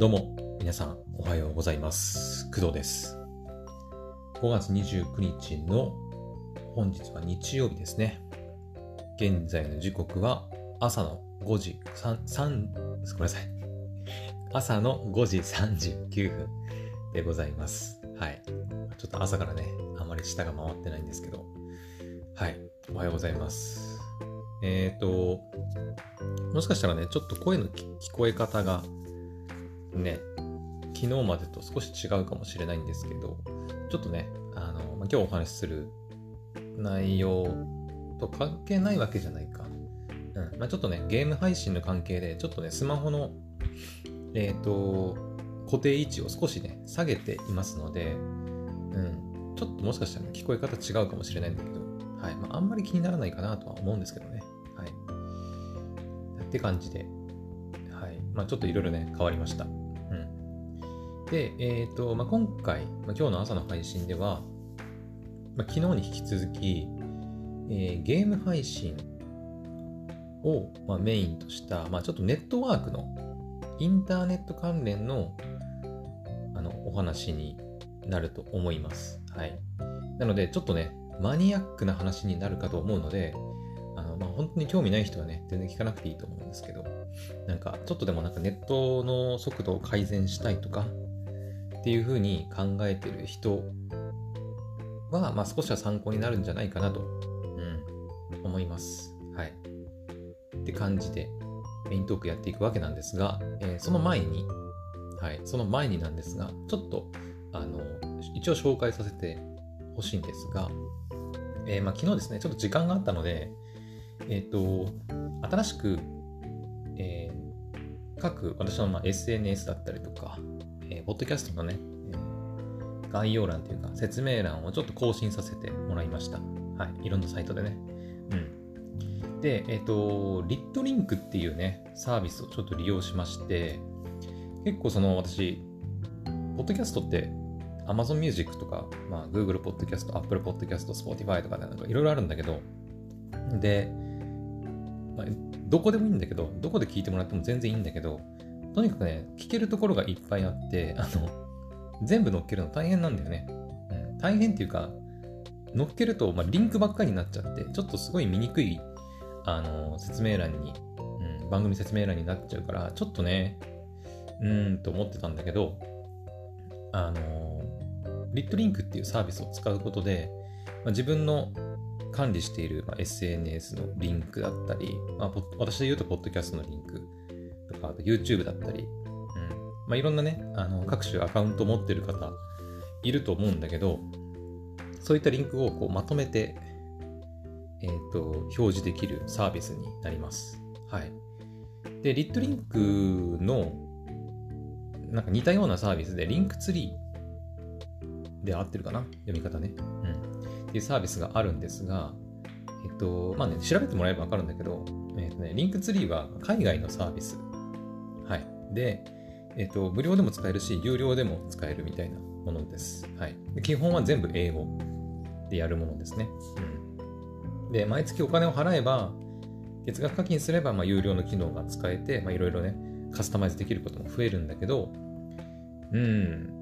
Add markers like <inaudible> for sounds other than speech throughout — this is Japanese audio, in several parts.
どうも、皆さん、おはようございます。工藤です。5月29日の本日は日曜日ですね。現在の時刻は朝の5時3、3、ごめんなさい。朝の5時39分でございます。はい。ちょっと朝からね、あまり舌が回ってないんですけど。はい。おはようございます。えっ、ー、と、もしかしたらね、ちょっと声の聞こえ方がね、昨日までと少し違うかもしれないんですけど、ちょっとね、あの、今日お話しする内容と関係ないわけじゃないか。うん。まあ、ちょっとね、ゲーム配信の関係で、ちょっとね、スマホの、えっ、ー、と、固定位置を少しね、下げていますので、うん。ちょっともしかしたら、ね、聞こえ方違うかもしれないんだけど、はい。まあ、あんまり気にならないかなとは思うんですけどね。はい。って感じで、はい。まあ、ちょっといろいろね、変わりました。で、え、ー、と、まあ、今回、まあ、今日の朝の配信では、まあ、昨日に引き続き、えー、ゲーム配信を、まあ、メインとした、まあ、ちょっとネットワークの、インターネット関連の、あの、お話になると思います。はい。なので、ちょっとね、マニアックな話になるかと思うので、あの、まあ、本当に興味ない人はね、全然聞かなくていいと思うんですけど、なんか、ちょっとでもなんかネットの速度を改善したいとか、っていうふうに考えてる人は、まあ、少しは参考になるんじゃないかなと、うん、思います。はい。って感じでメイントークやっていくわけなんですが、えー、その前に、はい、その前になんですが、ちょっと、あの、一応紹介させてほしいんですが、えー、まあ、昨日ですね、ちょっと時間があったので、えっ、ー、と、新しく、え各私のま SNS だったりとか、えー、ポッドキャストのね、えー、概要欄というか説明欄をちょっと更新させてもらいました。はい。いろんなサイトでね。うん。で、えっ、ー、と、リットリンクっていうね、サービスをちょっと利用しまして、結構その私、ポッドキャストって Amazon Music とか、まあ、Google Podcast、Apple Podcast、Spotify とかなんかいろいろあるんだけど、で、まあ、どこでもいいんだけど、どこで聞いてもらっても全然いいんだけど、とにかくね、聞けるところがいっぱいあって、あの、全部乗っけるの大変なんだよね。うん、大変っていうか、乗っけると、まあ、リンクばっかりになっちゃって、ちょっとすごい見にくい、あの、説明欄に、うん、番組説明欄になっちゃうから、ちょっとね、うーんと思ってたんだけど、あの、リットリンクっていうサービスを使うことで、まあ、自分の管理している、まあ、SNS のリンクだったり、まあ、私で言うと、ポッドキャストのリンク、とか、あと YouTube だったり、うん。まあ、いろんなね、あの、各種アカウント持ってる方いると思うんだけど、そういったリンクをこうまとめて、えっ、ー、と、表示できるサービスになります。はい。で、 lit.link の、なんか似たようなサービスで、 Linktree で合ってるかな？読み方ね。うん。っていうサービスがあるんですが、えっと、まあね、調べてもらえばわかるんだけど、えっとね、 Linktree は海外のサービスはい。で、えっ、ー、と、無料でも使えるし、有料でも使えるみたいなものです。はい。で基本は全部英語でやるものですね。うん。で、毎月お金を払えば、月額課金すれば、まあ、有料の機能が使えて、まあ、いろいろね、カスタマイズできることも増えるんだけど、うん。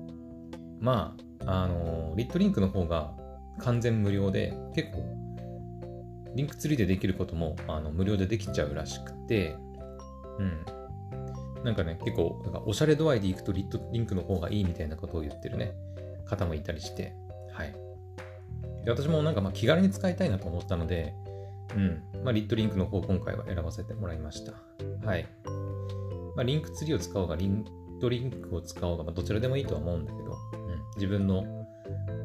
まあ、あの、リットリンクの方が完全無料で、結構、リンクツリーでできることもあの無料でできちゃうらしくて、うん。なんかね、結構、なんかおしゃれ度合いでいくとリットリンクの方がいいみたいなことを言ってるね、方もいたりして、はい。で私もなんかまあ気軽に使いたいなと思ったので、うん、まあリットリンクの方今回は選ばせてもらいました。はい。まあリンクツリーを使おうが、リントリンクを使おうが、まあどちらでもいいとは思うんだけど、うん、自分の、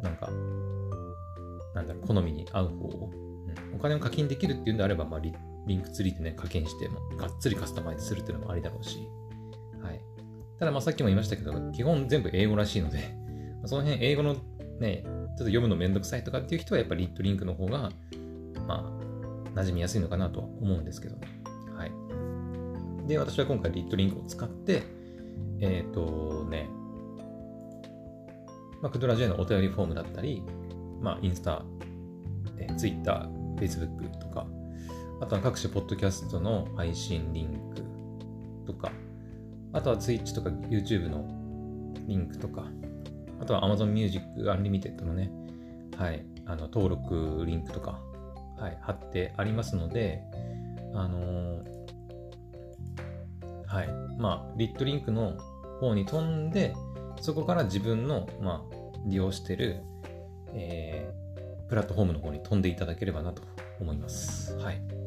なんか、なんだろ、好みに合う方を、うん、お金を課金できるっていうんであれば、まあリリンクツリーでね、課金しても、がっつりカスタマイズするっていうのもありだろうし、はい。ただまあさっきも言いましたけど、基本全部英語らしいので、その辺英語のね、ちょっと読むのめんどくさいとかっていう人はやっぱりリットリンクの方が、まあ、馴染みやすいのかなとは思うんですけど。はい。で、私は今回リットリンクを使って、えっ、ー、とね、まあ、クドラジェのお便りフォームだったり、まあ、インスタ、えツイッター、フェイスブック、あとは各種ポッドキャストの配信リンクとか、あとは Twitch とか YouTube のリンクとか、あとは Amazon Music Unlimited のね、はい、あの登録リンクとか、はい、貼ってありますので、あのー、はい、まあ、リットリンクの方に飛んで、そこから自分の、まあ、利用してる、えー、プラットフォームの方に飛んでいただければなと思います。はい。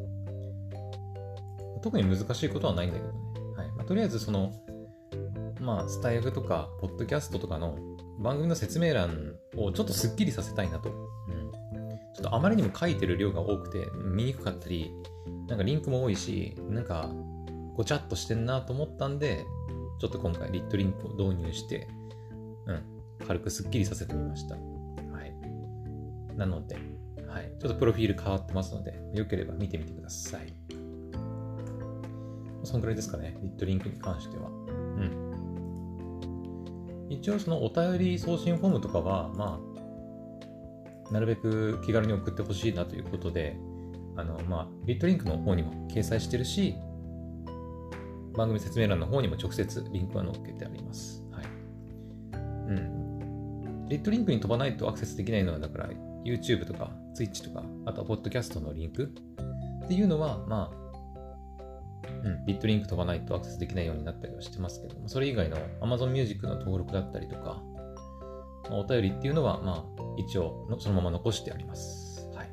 特に難しいことはないんだけどね。はいまあ、とりあえずその、まあ、スタイフとか、ポッドキャストとかの番組の説明欄をちょっとスッキリさせたいなと。うん。ちょっとあまりにも書いてる量が多くて見にくかったり、なんかリンクも多いし、なんかごちゃっとしてんなと思ったんで、ちょっと今回リットリンクを導入して、うん、軽くスッキリさせてみました。はい。なので、はい。ちょっとプロフィール変わってますので、よければ見てみてください。そのくらいですかね、リットリンクに関しては。うん。一応そのお便り送信フォームとかは、まあ、なるべく気軽に送ってほしいなということで、あの、まあ、リットリンクの方にも掲載してるし、番組説明欄の方にも直接リンクは載っけてあります。はい。うん。リットリンクに飛ばないとアクセスできないのは、だから YouTube とか Twitch とか、あとは Podcast のリンクっていうのは、まあ、うん、ビットリンク飛ばないとアクセスできないようになったりはしてますけども、それ以外の Amazon Music の登録だったりとか、お便りっていうのは、まあ、一応のそのまま残してあります。はい。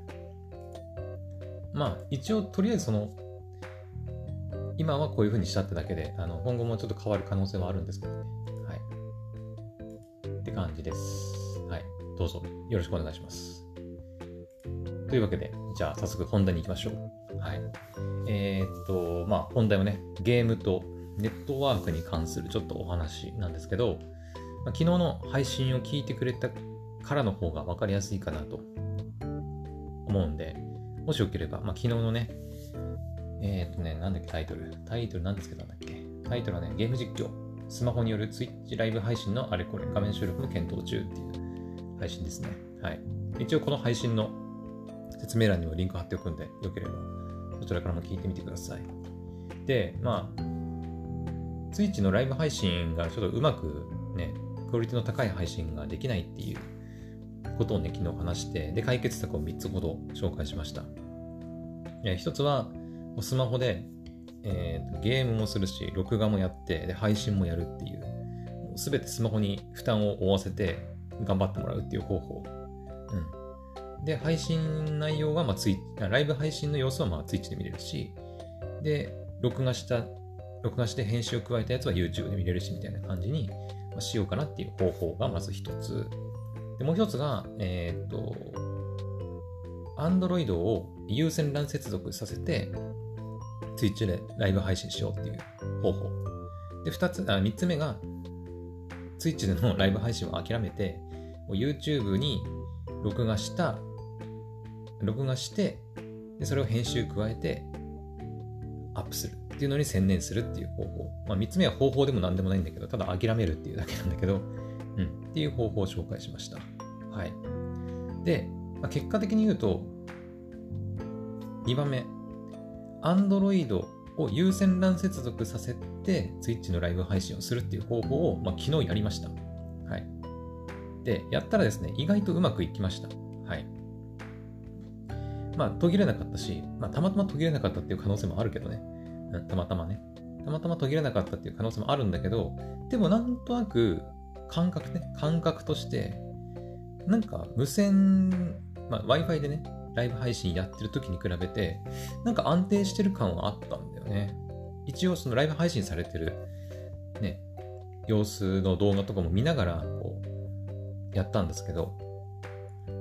まあ、一応、とりあえずその、今はこういう風にしたってだけで、あの今後もちょっと変わる可能性はあるんですけどね。はい。って感じです。はい。どうぞよろしくお願いします。というわけで、じゃあ早速本題に行きましょう。はい。えー、っと、まあ本題はね、ゲームとネットワークに関するちょっとお話なんですけど、まあ、昨日の配信を聞いてくれたからの方が分かりやすいかなと思うんで、もしよければ、まあ、昨日のね、えっ、とね、なんだっけタイトル。タイトルなんですけどなんだっけタイトルはね、ゲーム実況。スマホによる Twitch ライブ配信のあれこれ、画面収録も検討中っていう配信ですね。はい。一応この配信の説明欄にもリンク貼っておくんで、よければそちらからも聞いてみてください。で、まあ、Twitch のライブ配信がちょっとうまくね、クオリティの高い配信ができないっていうことをね、昨日話して、で、解決策を3つほど紹介しました。1つは、スマホで、えー、ゲームもするし、録画もやって、で、配信もやるっていう、すべてスマホに負担を負わせて頑張ってもらうっていう方法。うん。で、配信内容は、まあ、ツイライブ配信の様子は、まあ、Twitch で見れるし、で、録画した、録画して編集を加えたやつは YouTube で見れるし、みたいな感じに、まあ、しようかなっていう方法がまず一つ。で、もう一つが、えー、っと、Android を有線 LAN 接続させて、Twitch でライブ配信しようっていう方法。で、二つ、あ、三つ目が、Twitch でのライブ配信を諦めて、YouTube に録画した、録画して、でそれを編集加えて、アップするっていうのに専念するっていう方法。まあ、三つ目は方法でも何でもないんだけど、ただ諦めるっていうだけなんだけど、うん、っていう方法を紹介しました。はい。で、まあ、結果的に言うと、2番目、Android を有線 LAN 接続させて Twitch のライブ配信をするっていう方法を、まあ、昨日やりました。はい。で、やったらですね、意外とうまくいきました。まあ、途切れなかったし、まあ、たまたま途切れなかったっていう可能性もあるけどね。うん、たまたまね。たまたま途切れなかったっていう可能性もあるんだけど、でもなんとなく感覚ね、感覚として、なんか無線、まあ、Wi-Fi でね、ライブ配信やってる時に比べて、なんか安定してる感はあったんだよね。一応そのライブ配信されてる、ね、様子の動画とかも見ながら、こう、やったんですけど、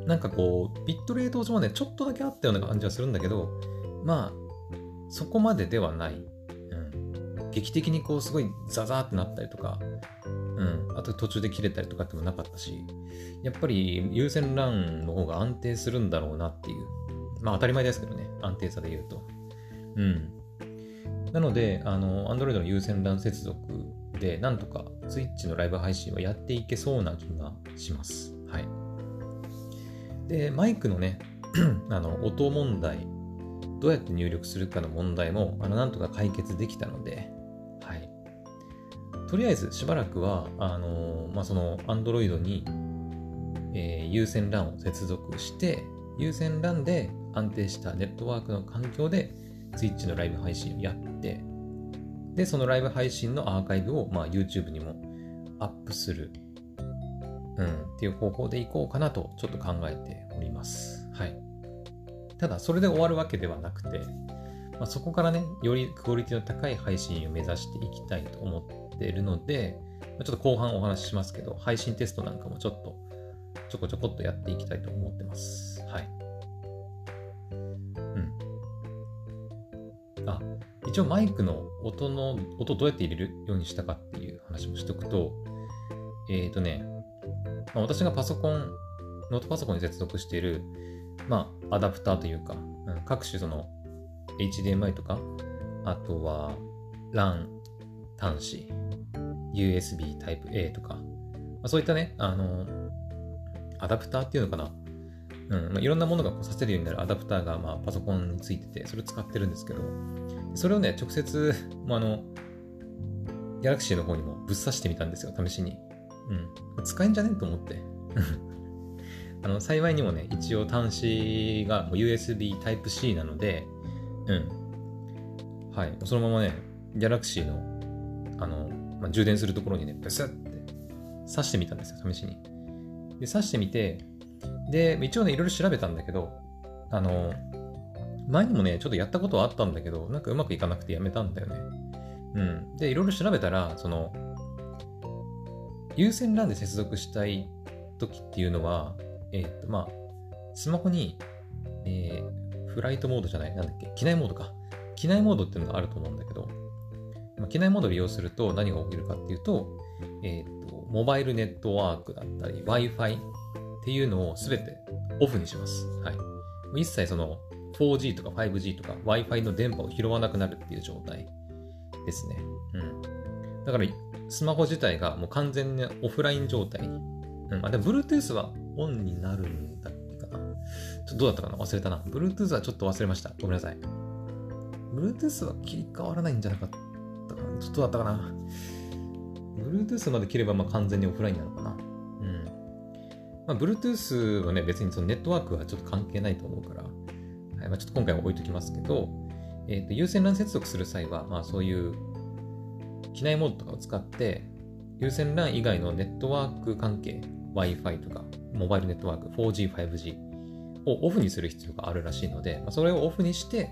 なんかこう、ビットレート上はね、ちょっとだけあったような感じはするんだけど、まあ、そこまでではない。うん。劇的にこう、すごいザザーってなったりとか、うん。あと途中で切れたりとかってもなかったし、やっぱり優先 LAN の方が安定するんだろうなっていう。まあ当たり前ですけどね。安定さで言うと。うん。なので、あの、Android の有線 LAN 接続で、なんとか Twitch のライブ配信をやっていけそうな気がします。はい。で、マイクのね、<clears throat> あの、音問題、どうやって入力するかの問題も、あの、なんとか解決できたので、はい。とりあえずしばらくは、あのー、まあ、その Android に、えー、有線 LAN を接続して、有線 LAN で安定したネットワークの環境で Twitch のライブ配信をやって、で、そのライブ配信のアーカイブを、まあ、YouTube にもアップする、うん、っていう方法でいこうかなとちょっと考えております。はい。ただ、それで終わるわけではなくて、まあ、そこからね、よりクオリティの高い配信を目指していきたいと思っているので、ちょっと後半お話ししますけど、配信テストなんかもちょっとちょこちょこっとやっていきたいと思ってます。はい。うん。あ、一応マイクの音の、音どうやって入れるようにしたかっていう話もしておくと、えっ、ー、とね、まあ、私がパソコン、ノートパソコンに接続している、まあ、アダプターというか、うん、各種その HDMI とか、あとは LAN 端子、USB Type-A とか、まあ、そういったね、あの、アダプターっていうのかな。うんまあ、いろんなものがこうさせるようになるアダプターが、まあ、パソコンについてて、それを使ってるんですけど、それをね、直接、まあ、あの、ギャラクシーの方にもぶっ刺してみたんですよ、試しに。うん。使えんじゃね？えと思って。<laughs> あの、幸いにもね、一応端子が USB Type-C なので、うん。はい。そのままね、ギャラクシーの、あの、まあ、充電するところにね、ブスって挿してみたんですよ、試しに。で、挿してみて、で、一応ね、いろいろ調べたんだけど、あの、前にもね、ちょっとやったことはあったんだけど、なんかうまくいかなくてやめたんだよね。うん。で、いろいろ調べたら、その、有線 LAN で接続したい時っていうのは、えっ、と、まあ、スマホに、えー、フライトモードじゃない、なんだっけ、機内モードか。機内モードっていうのがあると思うんだけど、まあ、機内モードを利用すると何が起きるかっていうと、えっ、と、モバイルネットワークだったり、Wi-Fi っていうのをすべてオフにします。はい。一切その 4G とか 5G とか Wi-Fi の電波を拾わなくなるっていう状態ですね。うん。だから、スマホ自体がもう完全にオフライン状態に。うん。あ、でも Bluetooth はオンになるんだっけかな。ちょっとどうだったかな？忘れたな。Bluetooth はちょっと忘れました。ごめんなさい。Bluetooth は切り替わらないんじゃなかったかな？ちょっとだったかな？Bluetooth まで切ればまあ完全にオフラインなのかな？うん。まあ、Bluetooth はね、別にそのネットワークはちょっと関係ないと思うから、はいまあ、ちょっと今回は置いときますけど、えっ、ー、と、有線 LAN 接続する際は、まあそういう機内モードとかを使って、有線 LAN 以外のネットワーク関係、Wi-Fi とか、モバイルネットワーク、4G、5G をオフにする必要があるらしいので、まあ、それをオフにして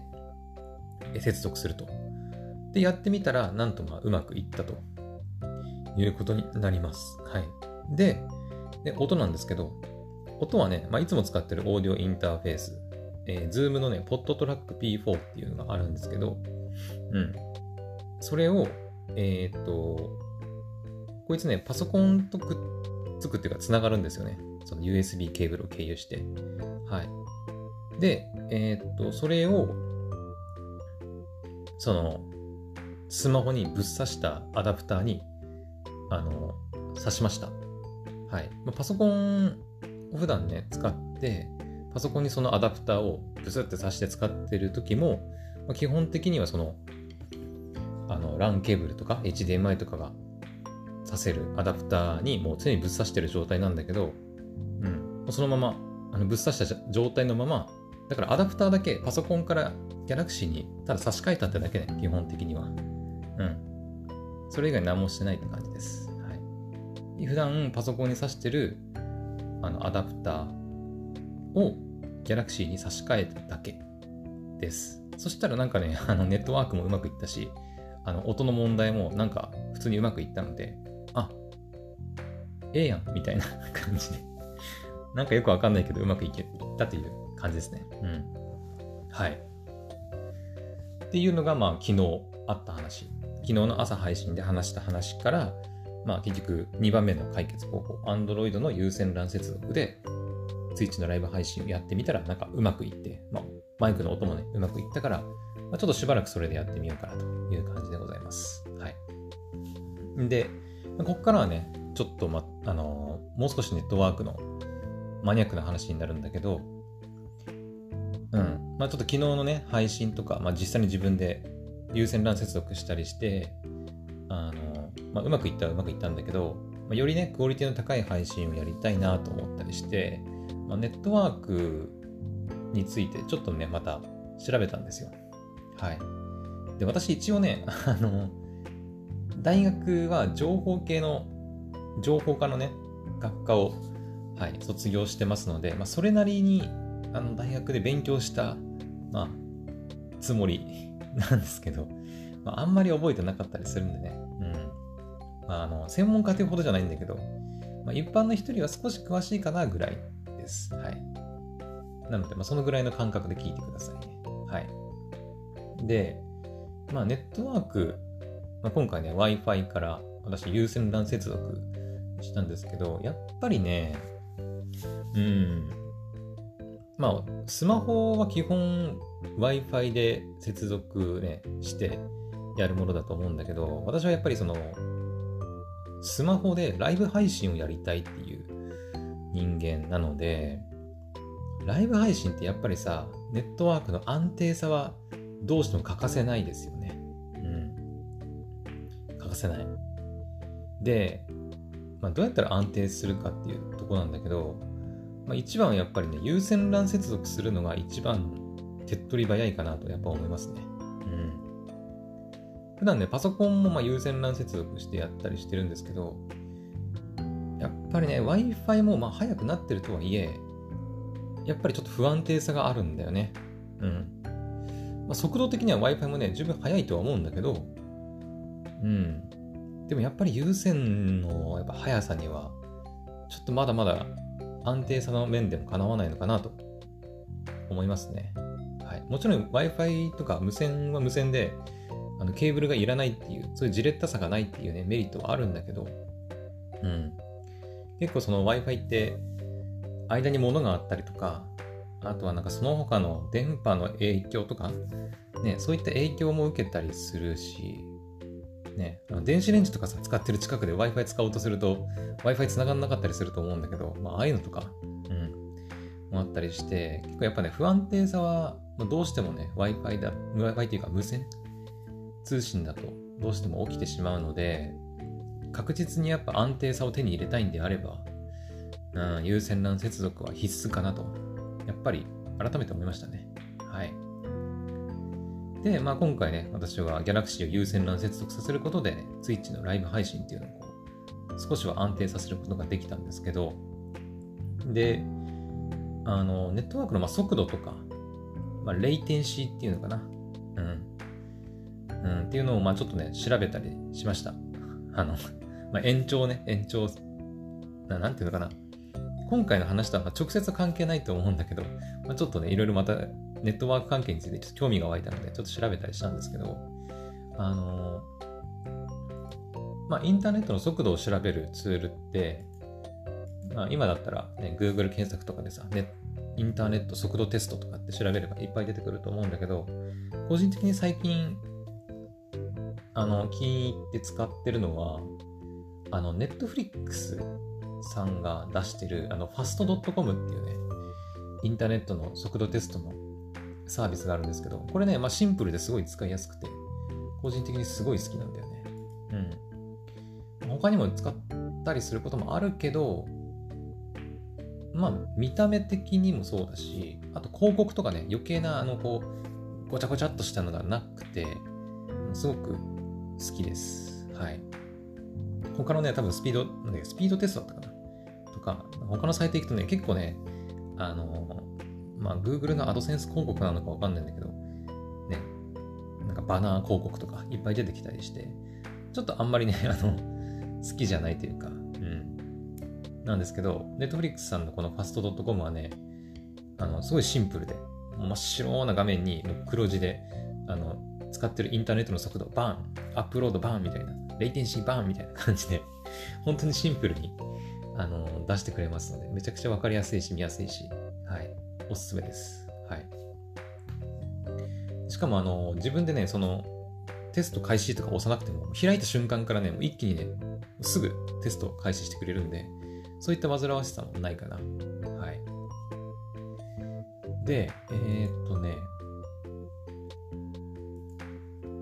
接続すると。で、やってみたら、なんとまあうまくいったということになります。はい。で、で音なんですけど、音はね、まあ、いつも使ってるオーディオインターフェース、えー、Zoom のね、ポットトラック P4 っていうのがあるんですけど、うん。それを、えー、っと、こいつね、パソコンとくっつくっていうか、つながるんですよね。その USB ケーブルを経由して。はい。で、えー、っと、それを、その、スマホにぶっ刺したアダプターに、あの、刺しました。はい。まあ、パソコンを普段ね、使って、パソコンにそのアダプターをブスって挿して使ってる時も、まあ、基本的にはその、あの、LAN ケーブルとか HDMI とかがさせるアダプターにもう常にぶっ刺してる状態なんだけど、うん。そのまま、あのぶっ刺した状態のまま、だからアダプターだけパソコンから Galaxy にただ差し替えたってだけね、基本的には。うん。それ以外何もしてないって感じです。はい普段パソコンに挿してるあのアダプターを Galaxy に差し替えただけです。そしたらなんかね、あのネットワークもうまくいったし、あの音の問題もなんか普通にうまくいったので、あ、ええやんみたいな <laughs> 感じで。なんかよくわかんないけどうまくいけたという感じですね。うん。はい。っていうのがまあ昨日あった話。昨日の朝配信で話した話から、まあ結局2番目の解決方法、Android の有線 LAN 接続で Twitch のライブ配信をやってみたらなんかうまくいって、まあマイクの音もね、うまくいったから、まあ、ちょっとしばらくそれでやってみようかなという感じでございます。はい。で、ここからはね、ちょっとま、あの、もう少しネットワークのマニアックな話になるんだけど、うん。まあちょっと昨日のね、配信とか、まあ実際に自分で有線 LAN 接続したりして、あの、まあ、うまくいったらうまくいったんだけど、まあ、よりね、クオリティの高い配信をやりたいなと思ったりして、まあ、ネットワークについてちょっとね、また調べたんですよ。はい。で、私一応ね、<laughs> あの、大学は情報系の、情報科のね、学科を、はい、卒業してますので、まあ、それなりに、あの、大学で勉強した、まあ、つもり <laughs> なんですけど、まあ、あんまり覚えてなかったりするんでね、うん。まあ、あの、専門家というほどじゃないんだけど、まあ、一般の人よりは少し詳しいかなぐらいです。はい。なので、まあ、そのぐらいの感覚で聞いてくださいね。はい。で、まあ、ネットワーク、まあ、今回ね、Wi-Fi から私有線 LAN 接続したんですけど、やっぱりね、うん、まあ、スマホは基本 Wi-Fi で接続ね、してやるものだと思うんだけど、私はやっぱりその、スマホでライブ配信をやりたいっていう人間なので、ライブ配信ってやっぱりさ、ネットワークの安定さはどうしても欠かせないですよね。うん。欠かせない。で、まあ、どうやったら安定するかっていうとこなんだけど、まあ、一番はやっぱりね、有線 LAN 接続するのが一番手っ取り早いかなとやっぱ思いますね。うん。普段ね、パソコンもまあ有線 LAN 接続してやったりしてるんですけど、やっぱりね、Wi-Fi もまあ早くなってるとはいえ、やっぱりちょっと不安定さがあるんだよね。うん。まあ、速度的には Wi-Fi もね、十分速いとは思うんだけど、うん。でもやっぱり有線のやっぱ速さには、ちょっとまだまだ安定さの面でもかなわないのかなと思いますね。はい。もちろん Wi-Fi とか無線は無線で、あのケーブルがいらないっていう、そういうじれったさがないっていうね、メリットはあるんだけど、うん。結構その Wi-Fi って間に物があったりとか、あとはなんかその他の電波の影響とか、ね、そういった影響も受けたりするし、ね、電子レンジとかさ、使ってる近くで Wi-Fi 使おうとすると、Wi-Fi 繋がんなかったりすると思うんだけど、まあ、ああいうのとか、うん、もあったりして、結構やっぱね、不安定さは、どうしてもね、Wi-Fi だ、Wi-Fi っていうか無線通信だとどうしても起きてしまうので、確実にやっぱ安定さを手に入れたいんであれば、うん、有線 LAN 接続は必須かなと、やっぱり改めて思いましたね。はい。で、まあ今回ね、私は Galaxy を有線 LAN 接続させることで、Twitch のライブ配信っていうのをこう少しは安定させることができたんですけど、で、あの、ネットワークのま速度とか、まあ、レイテンシーっていうのかな。うん。うん、っていうのをまあちょっとね、調べたりしました。あの、まあ、延長ね、延長な、なんていうのかな。今回の話とは直接関係ないと思うんだけど、まあ、ちょっとね、いろいろまたネットワーク関係についてちょっと興味が湧いたので、ちょっと調べたりしたんですけど、あのまあ、インターネットの速度を調べるツールって、まあ、今だったら、ね、Google 検索とかでさ、ね、インターネット速度テストとかって調べればいっぱい出てくると思うんだけど、個人的に最近、あの、気に入って使ってるのは、あの、Netflix さんが出してる、あの、fast.com っていうね、インターネットの速度テストのサービスがあるんですけど、これね、まあ、シンプルですごい使いやすくて、個人的にすごい好きなんだよね。うん。他にも使ったりすることもあるけど、まあ、見た目的にもそうだし、あと広告とかね、余計な、あの、こう、ごちゃごちゃっとしたのがなくて、すごく好きです。はい。他のね、多分スピード、なんスピードテストだったかなとか、他のサイト行くとね、結構ね、あの、まあ、Google の AdSense 広告なのかわかんないんだけど、ね、なんかバナー広告とかいっぱい出てきたりして、ちょっとあんまりね、<laughs> あの、好きじゃないというか、うん。なんですけど、Netflix さんのこの fast.com はね、あの、すごいシンプルで、真っ白な画面に黒字で、あの、使ってるインターネットの速度バン、アップロードバンみたいな、レイテンシーバーンみたいな感じで、<laughs> 本当にシンプルにあの出してくれますので、めちゃくちゃわかりやすいし、見やすいし、はい、おすすめです。はい。しかも、あの、自分でね、その、テスト開始とか押さなくても、開いた瞬間からね、一気にね、すぐテスト開始してくれるんで、そういった煩わしさもないかな。はい。で、えー、っとね、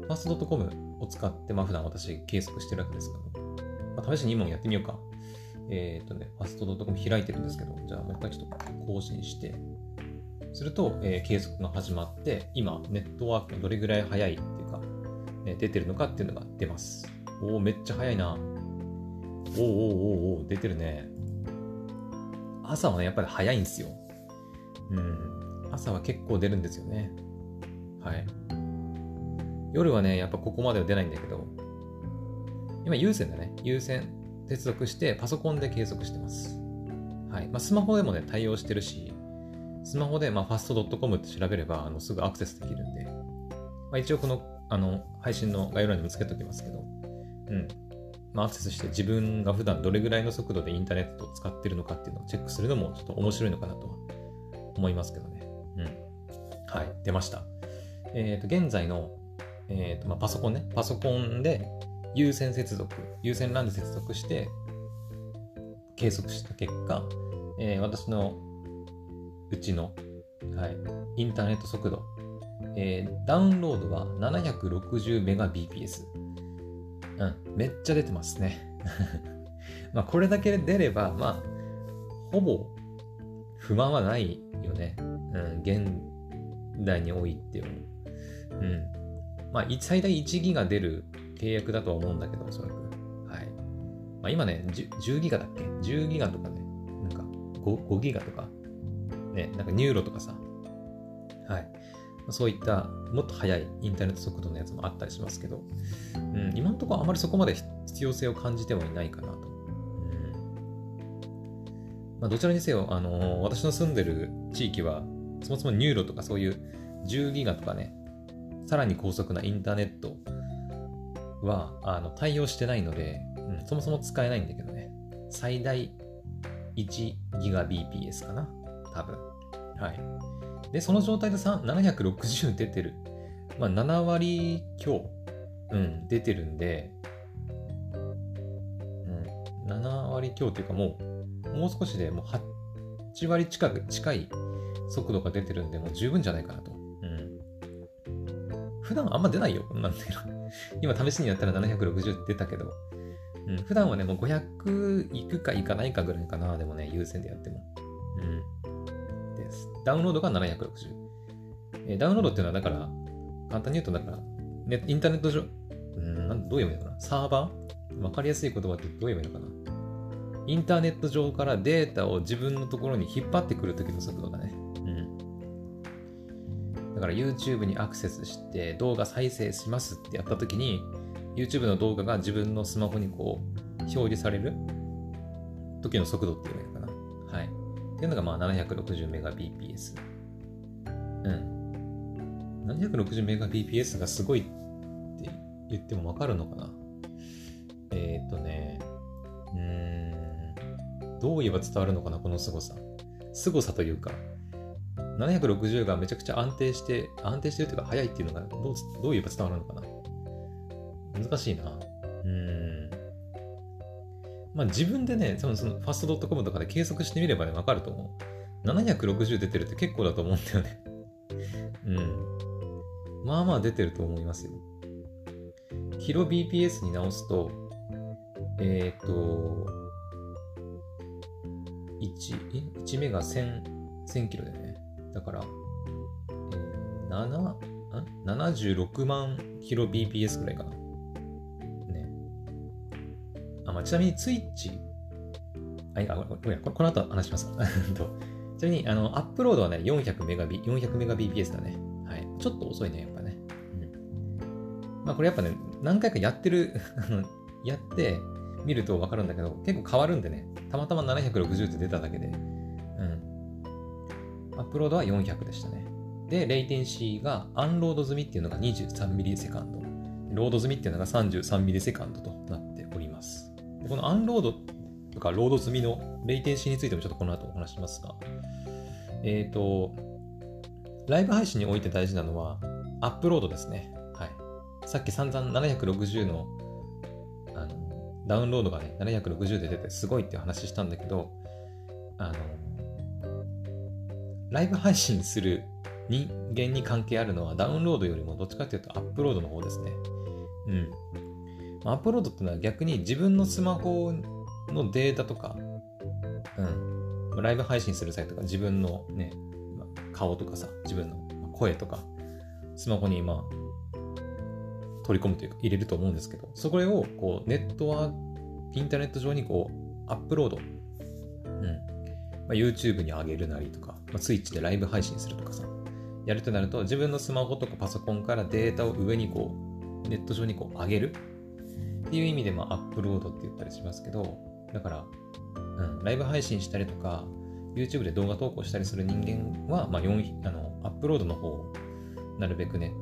ファースト .com を使って、まあ普段私計測してるわけですけど、まあ、試しに今もやってみようか。えっ、ー、とね、ファストドットコム開いてるんですけど、じゃあもう一回ちょっと更新して、すると、えー、計測が始まって、今、ネットワークがどれぐらい速いっていうか、えー、出てるのかっていうのが出ます。おお、めっちゃ速いな。おおおおお出てるね。朝はね、やっぱり早いんですよ。うん。朝は結構出るんですよね。はい。夜はね、やっぱここまでは出ないんだけど、今有線だね。有線接続してパソコンで計測してます。はい。まあ、スマホでもね、対応してるし、スマホで、まあ、fast.com って調べれば、あの、すぐアクセスできるんで、まあ、一応この、あの、配信の概要欄にもつけておきますけど、うん。まあ、アクセスして自分が普段どれぐらいの速度でインターネットを使ってるのかっていうのをチェックするのもちょっと面白いのかなとは思いますけどね。うん。はい、出ました。えっ、ー、と、現在の、え、ー、と、まあ、パソコンね。パソコンで有線接続、有線 LAN で接続して計測した結果、えー、私のうちの、はい、インターネット速度、えー、ダウンロードは 760Mbps。うん、めっちゃ出てますね。<laughs> まあ、これだけ出れば、まあ、ほぼ不満はないよね。うん、現代においても。うん。まあ、最大1ギガ出る契約だとは思うんだけど、おそらく。はい。まあ、今ね10、10ギガだっけ ?10 ギガとかね、なんか 5, 5ギガとか？ね、なんか NURO とかさ、はい。そういったもっと速いインターネット速度のやつもあったりしますけど、うん、今のところあまりそこまで必要性を感じてはいないかなと。うんまあ、どちらにせよ、あのー、私の住んでる地域は、そもそも NURO とかそういう10ギガとかね、さらに高速なインターネットはあの対応してないので、うん、そもそも使えないんだけどね。最大1ギガ bps かな多分。はい。で、その状態で760出てる。まあ、7割強、うん、出てるんで、うん、7割強っていうかもう、もう少しでもう8割近く、近い速度が出てるんで、もう十分じゃないかなと。普段あんま出ないよ、こんなんていうの。今試しにやったら760出たけど、うん、普段はね、もう500いくかいかないかぐらいかな、でもね、優先でやっても。うん。です。ダウンロードが760。えー、ダウンロードっていうのは、だから、簡単に言うと、だから、ね、インターネット上、うん、なんどういう意味のかな？サーバー？わかりやすい言葉ってどういう意味のかな？インターネット上からデータを自分のところに引っ張ってくるときの速度だね。だから YouTube にアクセスして動画再生しますってやったときに、YouTube の動画が自分のスマホにこう表示される時の速度っていうのかな。はい。っていうのがまあ 760Mbps。うん。760Mbps がすごいって言ってもわかるのかなえっ、とね、うーん、どう言えば伝わるのかなこの凄さ。凄さというか、760がめちゃくちゃ安定して、安定してるというか速いっていうのがどうどう言えば伝わるのかな？難しいな。うん。まあ自分でね、多分そのファストドットコムとかで計測してみればね、わかると思う。760出てるって結構だと思うんだよね。<laughs> うん。まあまあ出てると思いますよ。キロ BPS に直すと、えっ、ー、と、1、え ?1 メガ1000、1000キロだよね。だから、えー、7、ん ?76 万キロ BPS ぐらいかな。ね。あまあ、ちなみにツイッチ、あ、いや、ここの後話します。<laughs> ちなみに、あの、アップロードはね、400メガビ、400メガ BPS だね。はい。ちょっと遅いね、やっぱね。うん。まあ、これやっぱね、何回かやってる <laughs> やってみるとわかるんだけど、結構変わるんでね、たまたま760って出ただけで、アップロードは400でしたね。で、レイテンシーがアンロード済みっていうのが23ミリセカンド。ロード済みっていうのが33ミリセカンドとなっております。このアンロードとかロード済みのレイテンシーについてもちょっとこの後お話しますが、えっ、ー、と、ライブ配信において大事なのは、アップロードですね。はい。さっき散々760のあのダウンロードがね、760で出てすごいっていう話したんだけど、あの、ライブ配信する人間に関係あるのはダウンロードよりもどっちかっていうとアップロードの方ですね。うん。アップロードっていうのは逆に自分のスマホのデータとか、うん。ライブ配信する際とか、自分のね、顔とかさ、自分の声とか、スマホにまあ、取り込むというか入れると思うんですけど、そこをこうネットワーク、インターネット上にこうアップロード、うん。まあ、YouTube に上げるなりとか、まあ、Twitch でライブ配信するとかさ、やるとなると、自分のスマホとかパソコンからデータを上にこう、ネット上にこう上げるっていう意味で、まあ、アップロードって言ったりしますけど、だから、うん、ライブ配信したりとか、YouTube で動画投稿したりする人間は、まあ、あのアップロードの方をなるべくね、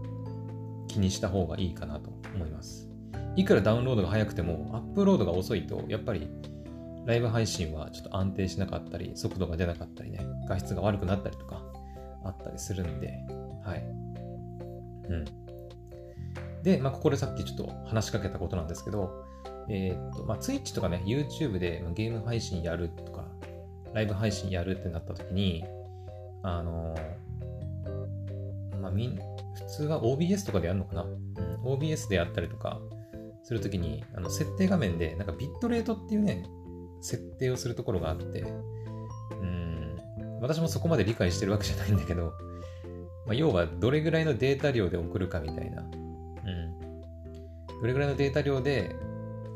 気にした方がいいかなと思います。いくらダウンロードが早くても、アップロードが遅いと、やっぱりライブ配信はちょっと安定しなかったり、速度が出なかったりね、画質が悪くなったりとか、あったりするんで、はい。うん。で、まあ、ここでさっきちょっと話しかけたことなんですけど、えー、っと、まあ、Twitch とかね、YouTube でゲーム配信やるとか、ライブ配信やるってなった時に、あのー、まあ、みん、普通は OBS とかでやるのかな、うん、?OBS でやったりとかするときに、あの、設定画面で、なんかビットレートっていうね、設定をするところがあって、うん、私もそこまで理解してるわけじゃないんだけど、まあ、要はどれぐらいのデータ量で送るかみたいな、うん。どれぐらいのデータ量で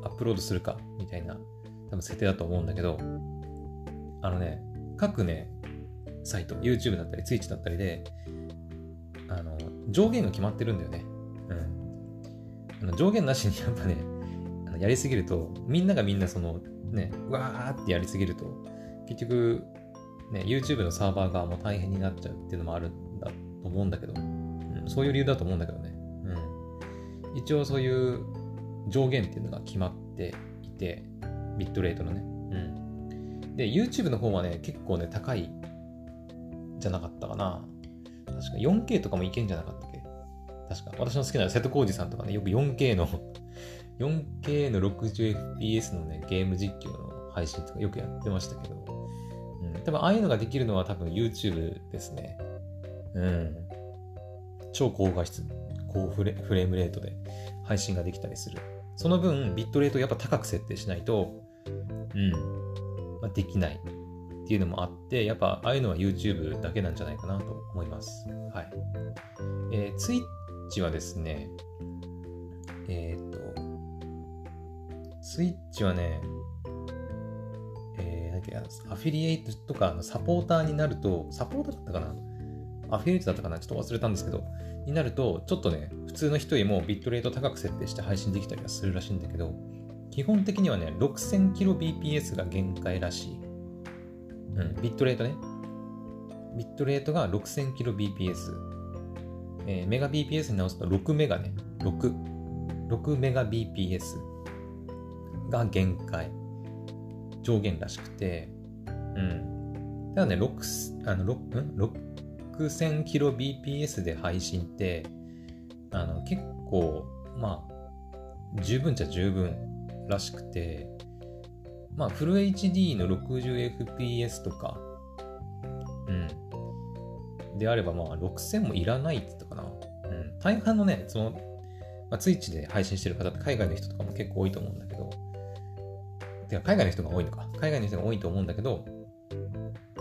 アップロードするかみたいな、多分設定だと思うんだけど、あのね、各ね、サイト、YouTube だったり、Twitch だったりで、あの、上限が決まってるんだよね。うん。あの上限なしにやっぱね、あのやりすぎると、みんながみんなその、ね、わーってやりすぎると、結局、ね、YouTube のサーバー側もう大変になっちゃうっていうのもあるんだと思うんだけど、うん、そういう理由だと思うんだけどね。うん。一応そういう上限っていうのが決まっていて、ビットレートのね。うん。で、YouTube の方はね、結構ね、高いじゃなかったかな。確か 4K とかもいけんじゃなかったっけ？確か。私の好きな瀬戸康史さんとかね、よく 4K の 4K の 60fps のね、ゲーム実況の配信とかよくやってましたけど、うん、多分ああいうのができるのは多分 YouTube ですね。うん。超高画質、高フレフレームレートで配信ができたりする。その分、ビットレートをやっぱ高く設定しないと、うん、まあ、できないっていうのもあって、やっぱああいうのは YouTube だけなんじゃないかなと思います。はい。えー、Twitch はですね、えっ、と、Twitch はね、えー、だっけ、アフィリエイトとかのサポーターになると、サポーターだったかな？アフィリエイトだったかな？ちょっと忘れたんですけど、になると、ちょっとね、普通の人よりもビットレート高く設定して配信できたりはするらしいんだけど、基本的にはね、6000kbps が限界らしい。うん、ビットレートね。ビットレートが 6000kbps。えー、メガ bps に直すと6メガね。6。6メガ bps が限界。上限らしくて。うん。ただね、6、あの、6、ん ?6000kbps で配信って、あの、結構、まあ、十分じゃ十分らしくて、まあ、フル HD の 60fps とか、うん。であれば、まあ、6000もいらないって言ったかな。うん。大半のね、その、まあ、ツイッチで配信してる方って海外の人とかも結構多いと思うんだけど、てか、海外の人が多いのか。海外の人が多いと思うんだけど、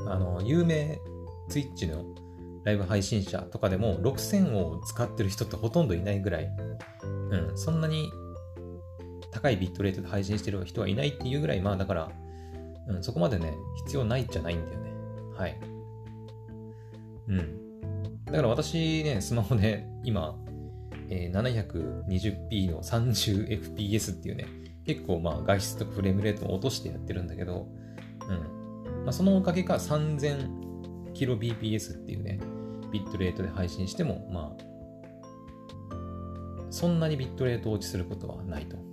あの、有名ツイッチのライブ配信者とかでも6000を使ってる人ってほとんどいないぐらい、うん、そんなに高いビットレートで配信してる人はいないっていうぐらい、まあだから、うん、そこまでね、必要ないじゃないんだよね。はい。うん。だから私ね、スマホで今、えー、720p の 30fps っていうね、結構まあ画質とかフレームレートも落としてやってるんだけど、うん。まあ、そのおかげか 3000kbps っていうね、ビットレートで配信しても、まあ、そんなにビットレート落ちすることはないと。うん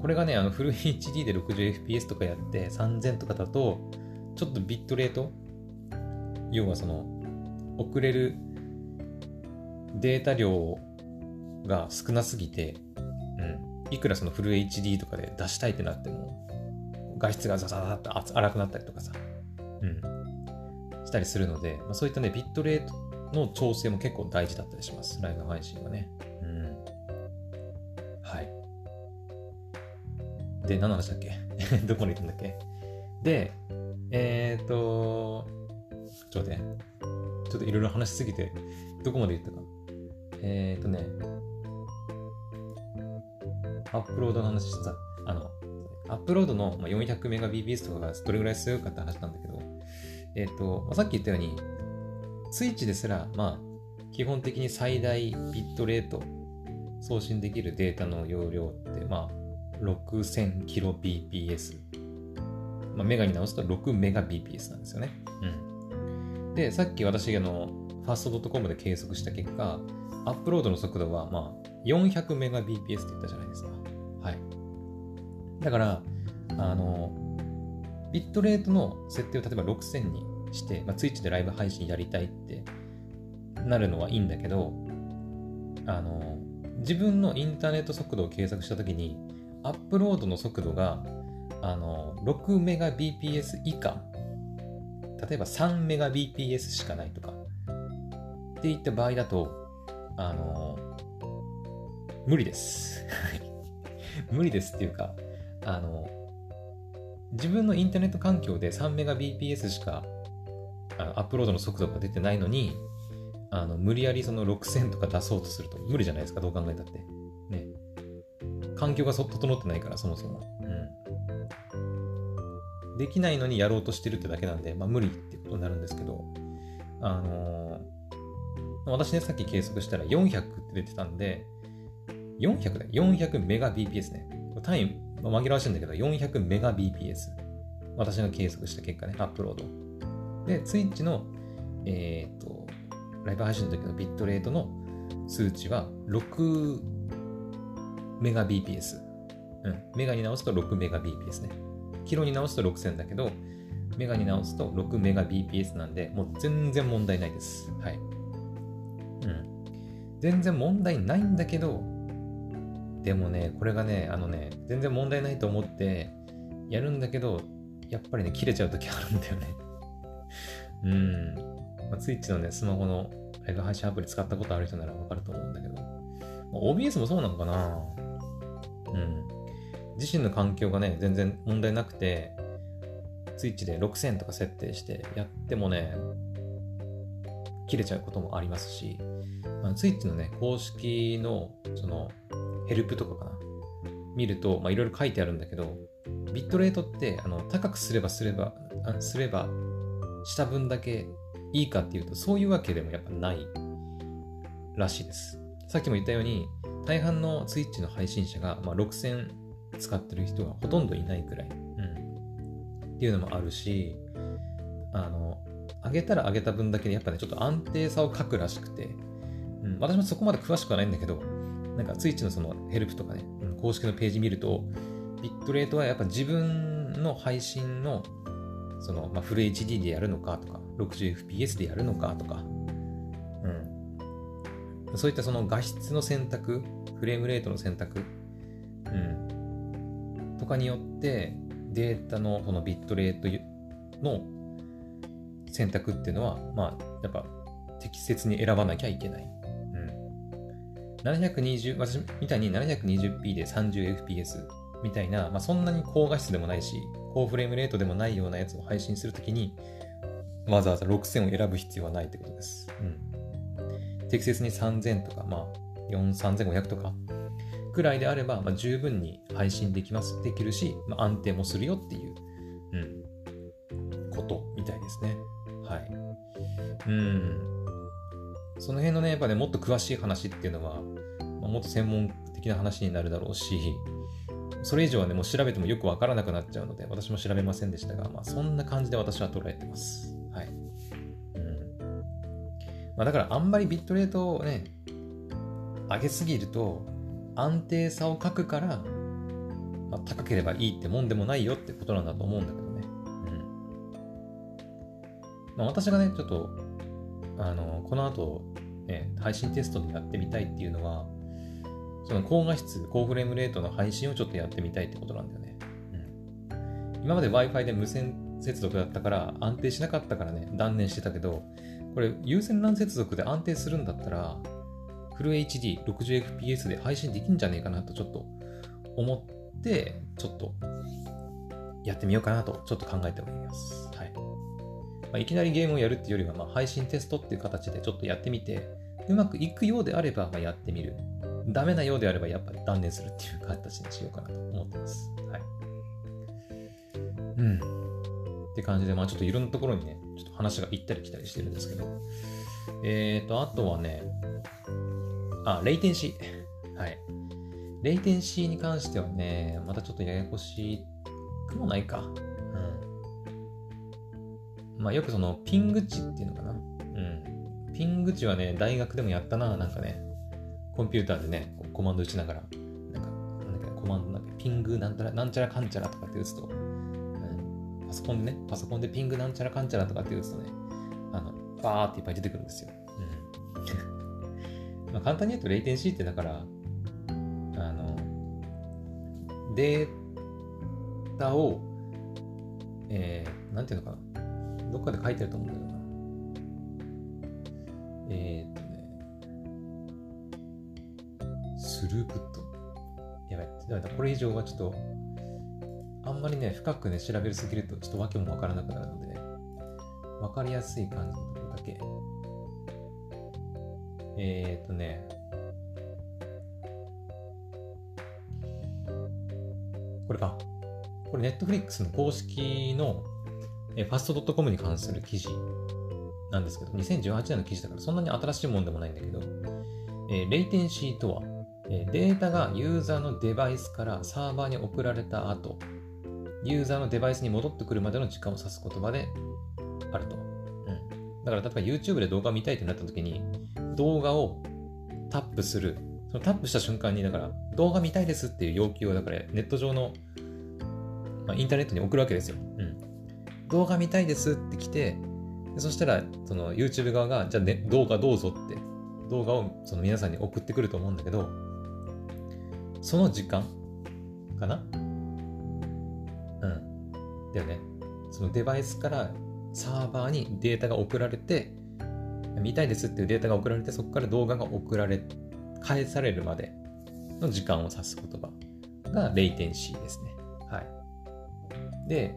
これがね、あのフル HD で 60fps とかやって3000とかだと、ちょっとビットレート、要はその、送れるデータ量が少なすぎて、いくらそのフル HD とかで出したいってなっても、画質がザザザッと荒くなったりとかさ、うん、したりするので、まあ、そういったね、ビットレートの調整も結構大事だったりします。ライブ配信はね。うん。はい。で、何の話だっけ？<laughs> どこに行ったんだっけ？で、えっ、ー、と、ちょっと待って。ちょっといろいろ話しすぎて、どこまで行ったか。えっ、ー、とね、アップロードの話してた。あの、アップロードの 400Mbps とかがどれぐらいすごかった話なんだけど、えっ、ー、と、まあ、さっき言ったように、スイッチですら、まあ、基本的に最大ビットレート送信できるデータの容量って、まあ、6000kbps。まあ、メガに直すと 6Mbps なんですよね。うん。で、さっき私がの、ファースト .com で計測した結果、アップロードの速度は、まあ、400Mbps って言ったじゃないですか。はい。だから、あの、ビットレートの設定を例えば6000にして、まあ、Twitch でライブ配信やりたいってなるのはいいんだけど、あの、自分のインターネット速度を計測したときに、アップロードの速度が、あの、6メガ BPS 以下、例えば3メガ BPS しかないとか、っていった場合だと、あの、無理です。<laughs> 無理ですっていうか、あの、自分のインターネット環境で3メガ BPS しかあのアップロードの速度が出てないのに、あの無理やりその6000とか出そうとすると無理じゃないですか、どう考えたって。ね。環境が整ってないから、そもそも。うん。できないのにやろうとしてるってだけなんで、まあ無理ってことになるんですけど、あのー、私ね、さっき計測したら400って出てたんで、400だよ。400メガ BPS ね。単位、まあ、紛らわしいんだけど、400メガ BPS。私が計測した結果ね、アップロード。で、ツイッチの、えっ、と、ライブ配信の時のビットレートの数値は6メガ BPS。うん。メガに直すと6メガ BPS ね。キロに直すと6000だけど、メガに直すと6メガ BPS なんで、もう全然問題ないです。はい。うん。全然問題ないんだけど、でもね、これがね、あのね、全然問題ないと思ってやるんだけど、やっぱりね、切れちゃう時あるんだよね。<laughs> うん。まあ、ツイッチのね、スマホのライブ配信アプリ使ったことある人ならわかると思うんだけど、まあ、OBS もそうなのかなうん。自身の環境がね、全然問題なくて、ツイッチで6000とか設定してやってもね、切れちゃうこともありますし、まあ、ツイッチのね、公式の、その、ヘルプとかかな。見ると、まあ、いろいろ書いてあるんだけど、ビットレートって、あの、高くすればすれば、すれば、した分だけいいかっていうと、そういうわけでもやっぱないらしいです。さっきも言ったように、大半のツイッチの配信者が、まあ、6000使ってる人がほとんどいないくらい、うん、っていうのもあるし、あの、上げたら上げた分だけでやっぱね、ちょっと安定さを書くらしくて、うん、私もそこまで詳しくはないんだけど、なんか Twitch のそのヘルプとかね、公式のページ見ると、ビットレートはやっぱ自分の配信のその、まあ、フル HD でやるのかとか、60fps でやるのかとか、うん。そういったその画質の選択、フレームレートの選択、うん。とかによって、データのそのビットレートの選択っていうのは、まあ、やっぱ適切に選ばなきゃいけない。720、私みたいに 720p で 30fps みたいな、まあ、そんなに高画質でもないし、高フレームレートでもないようなやつを配信するときに、わざわざ6000を選ぶ必要はないってことです。うん。適切に3000とか、まあ、4、3500とか、くらいであれば、まあ、十分に配信できます、できるし、まあ、安定もするよっていう、うん、ことみたいですね。はい。うん。その辺のね、やっぱね、もっと詳しい話っていうのは、もっと専門的な話になるだろうし、それ以上はね、もう調べてもよくわからなくなっちゃうので、私も調べませんでしたが、まあ、そんな感じで私は捉えてます。はい。うん。まあ、だから、あんまりビットレートをね、上げすぎると、安定さを書くから、まあ、高ければいいってもんでもないよってことなんだと思うんだけどね。うん。まあ、私がね、ちょっとあの、この後、ね、配信テストでやってみたいっていうのは、その高画質、高フレームレートの配信をちょっとやってみたいってことなんだよね。うん、今まで Wi-Fi で無線接続だったから安定しなかったからね、断念してたけど、これ有線 LAN 接続で安定するんだったら、フル HD、60fps で配信できんじゃねえかなとちょっと思ってちょっとやってみようかなとちょっと考えております。はい。まあ、いきなりゲームをやるっていうよりは、まあ、配信テストっていう形でちょっとやってみて、うまくいくようであれば、まあ、やってみる。ダメなようであれば、やっぱり断念するっていう形にしようかなと思ってます。はい。うん。って感じで、まあちょっといろんなところにね、ちょっと話が行ったり来たりしてるんですけど。えーと、あとはね、あ、レイテンシー。はい。レイテンシーに関してはね、またちょっとややこしくもないか。うん。まあよくそのピング値っていうのかな。うん。ピング値はね、大学でもやったな、なんかね。コンピューターでね、コマンド打ちながら、なんか、なんだっけ、コマンドなんか、ピングなんちゃら、なんちゃらかんちゃらとかって打つと、うん、パソコンでね、パソコンでピングなんちゃらかんちゃらとかって打つとね、あの、バーっていっぱい出てくるんですよ。うん。<laughs> まあ簡単に言うと、レイテンシーってだから、あの、データを、えー、なんていうのかな。どっかで書いてると思うんだ。えー、っとね、スループット。やばい。だからこれ以上はちょっと、あんまりね、深くね、調べるすぎると、ちょっと訳もわからなくなるので、わかりやすい感じのところだけ。えー、っとね、これか。これ、ネットフリックスの公式の、えファスト .com に関する記事なんですけど、2018年の記事だからそんなに新しいもんでもないんだけど、えー、レイテンシーとは、えー、データがユーザーのデバイスからサーバーに送られた後、ユーザーのデバイスに戻ってくるまでの時間を指す言葉であると。うん。だから例えば YouTube で動画見たいってなった時に、動画をタップする。そのタップした瞬間に、だから動画見たいですっていう要求を、だからネット上の、まあ、インターネットに送るわけですよ。うん。動画見たいですって来て、そしたら、その YouTube 側が、じゃあ、ね、動画どうぞって、動画をその皆さんに送ってくると思うんだけど、その時間かな？うん。だよね。そのデバイスからサーバーにデータが送られて、見たいですっていうデータが送られて、そこから動画が送られ、返されるまでの時間を指す言葉がレイテンシーですね。はい。で、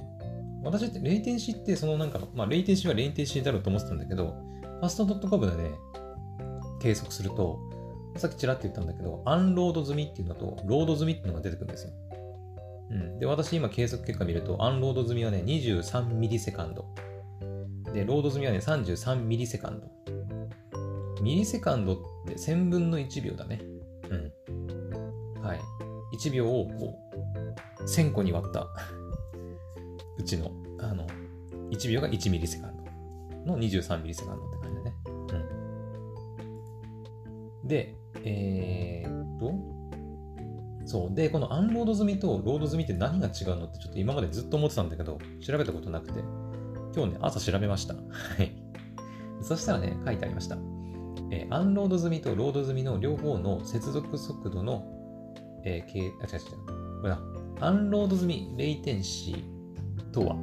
私ってレイテンシーってそのなんか、まあレイテンシーはレイテンシーだろうと思ってたんだけど、ファストドットコムでね、計測すると、さっきちらって言ったんだけど、アンロード済みっていうのと、ロード済みっていうのが出てくるんですよ。うん。で、私今計測結果見ると、アンロード済みはね、23ミリセカンド。で、ロード済みはね、33ミリセカンド。ミリセカンドって1000分の1秒だね。うん。はい。1秒をこう、1000個に割ったうちの、あの、1秒が1ミリセカンドの23ミリセカンドって感じだね。うん。で、えー、っと、そう。で、このアンロード済みとロード済みって何が違うのってちょっと今までずっと思ってたんだけど、調べたことなくて、今日ね、朝調べました。はい。そしたらね、書いてありました。えー、アンロード済みとロード済みの両方の接続速度の、えー、あ、違う違う。これだ。アンロード済みレイテンシーとは、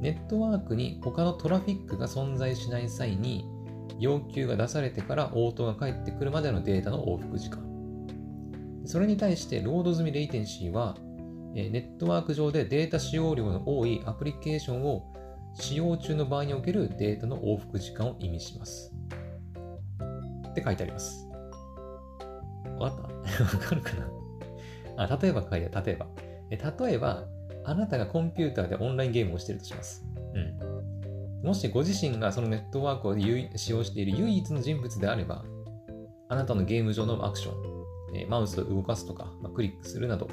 ネットワークに他のトラフィックが存在しない際に、要求が出されてから応答が返ってくるまでのデータの往復時間。それに対して、ロード済みレイテンシーは、ネットワーク上でデータ使用量の多いアプリケーションを使用中の場合におけるデータの往復時間を意味します。って書いてあります。わかった？<laughs> わかるかな？あ、例えば書いてある。例えば。え例えば、あなたがコンピューターでオンラインゲームをしているとします。うん。もしご自身がそのネットワークを使用している唯一の人物であれば、あなたのゲーム上のアクション、えマウスを動かすとか、まクリックするなど、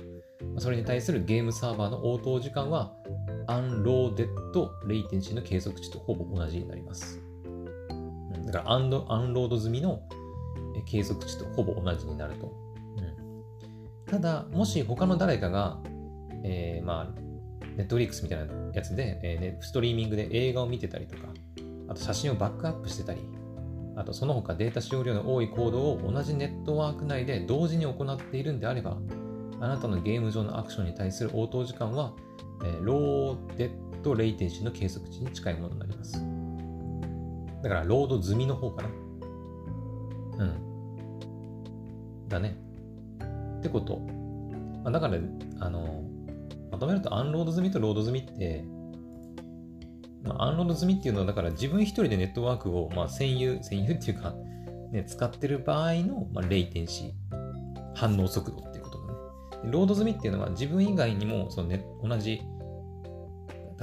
それに対するゲームサーバーの応答時間は、アンローデッドレイテンシーの計測値とほぼ同じになります。だからアンロアンロード済みの計測値とほぼ同じになると。うん、ただ、もし他の誰かが、えー、まあ、 Netflix みたいなやつで、えー、ストリーミングで映画を見てたりとか、あと写真をバックアップしてたり、あとその他データ使用量の多いコードを同じネットワーク内で同時に行っているんであれば、あなたのゲーム上のアクションに対する応答時間は、えー、 loaded latency の計測値に近いものになります。だから、ロード済みの方かな。うん。だね。ってこと。まあ、だから、あの、まとめるとアンロード済みとロード済みって、まあ、アンロード済みっていうのは、だから自分一人でネットワークを、まあ、占有、占有っていうか、ね、使ってる場合の、まあ、レイテンシー、反応速度っていうことだね。ロード済みっていうのは自分以外にも、そのね、同じ、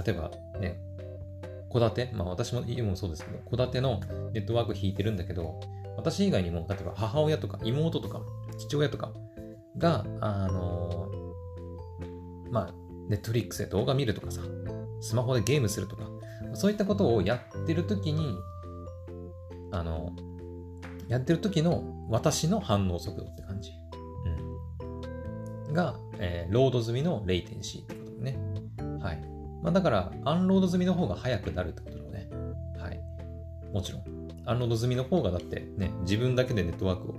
例えばね、戸建て、まあ私も家もそうですけど、戸建てのネットワーク引いてるんだけど、私以外にも、例えば母親とか妹とか父親とかが、あの、まあ、ネットフリックスで動画見るとかさ、スマホでゲームするとか、そういったことをやってる時に、あの、やってる時の私の反応速度って感じ。うん。が、えー、ロード済みのレイテンシーってことね。はい。まあ、だから、アンロード済みの方が速くなるってことだね。はい。もちろん。アンロード済みの方がだってね、自分だけでネットワークを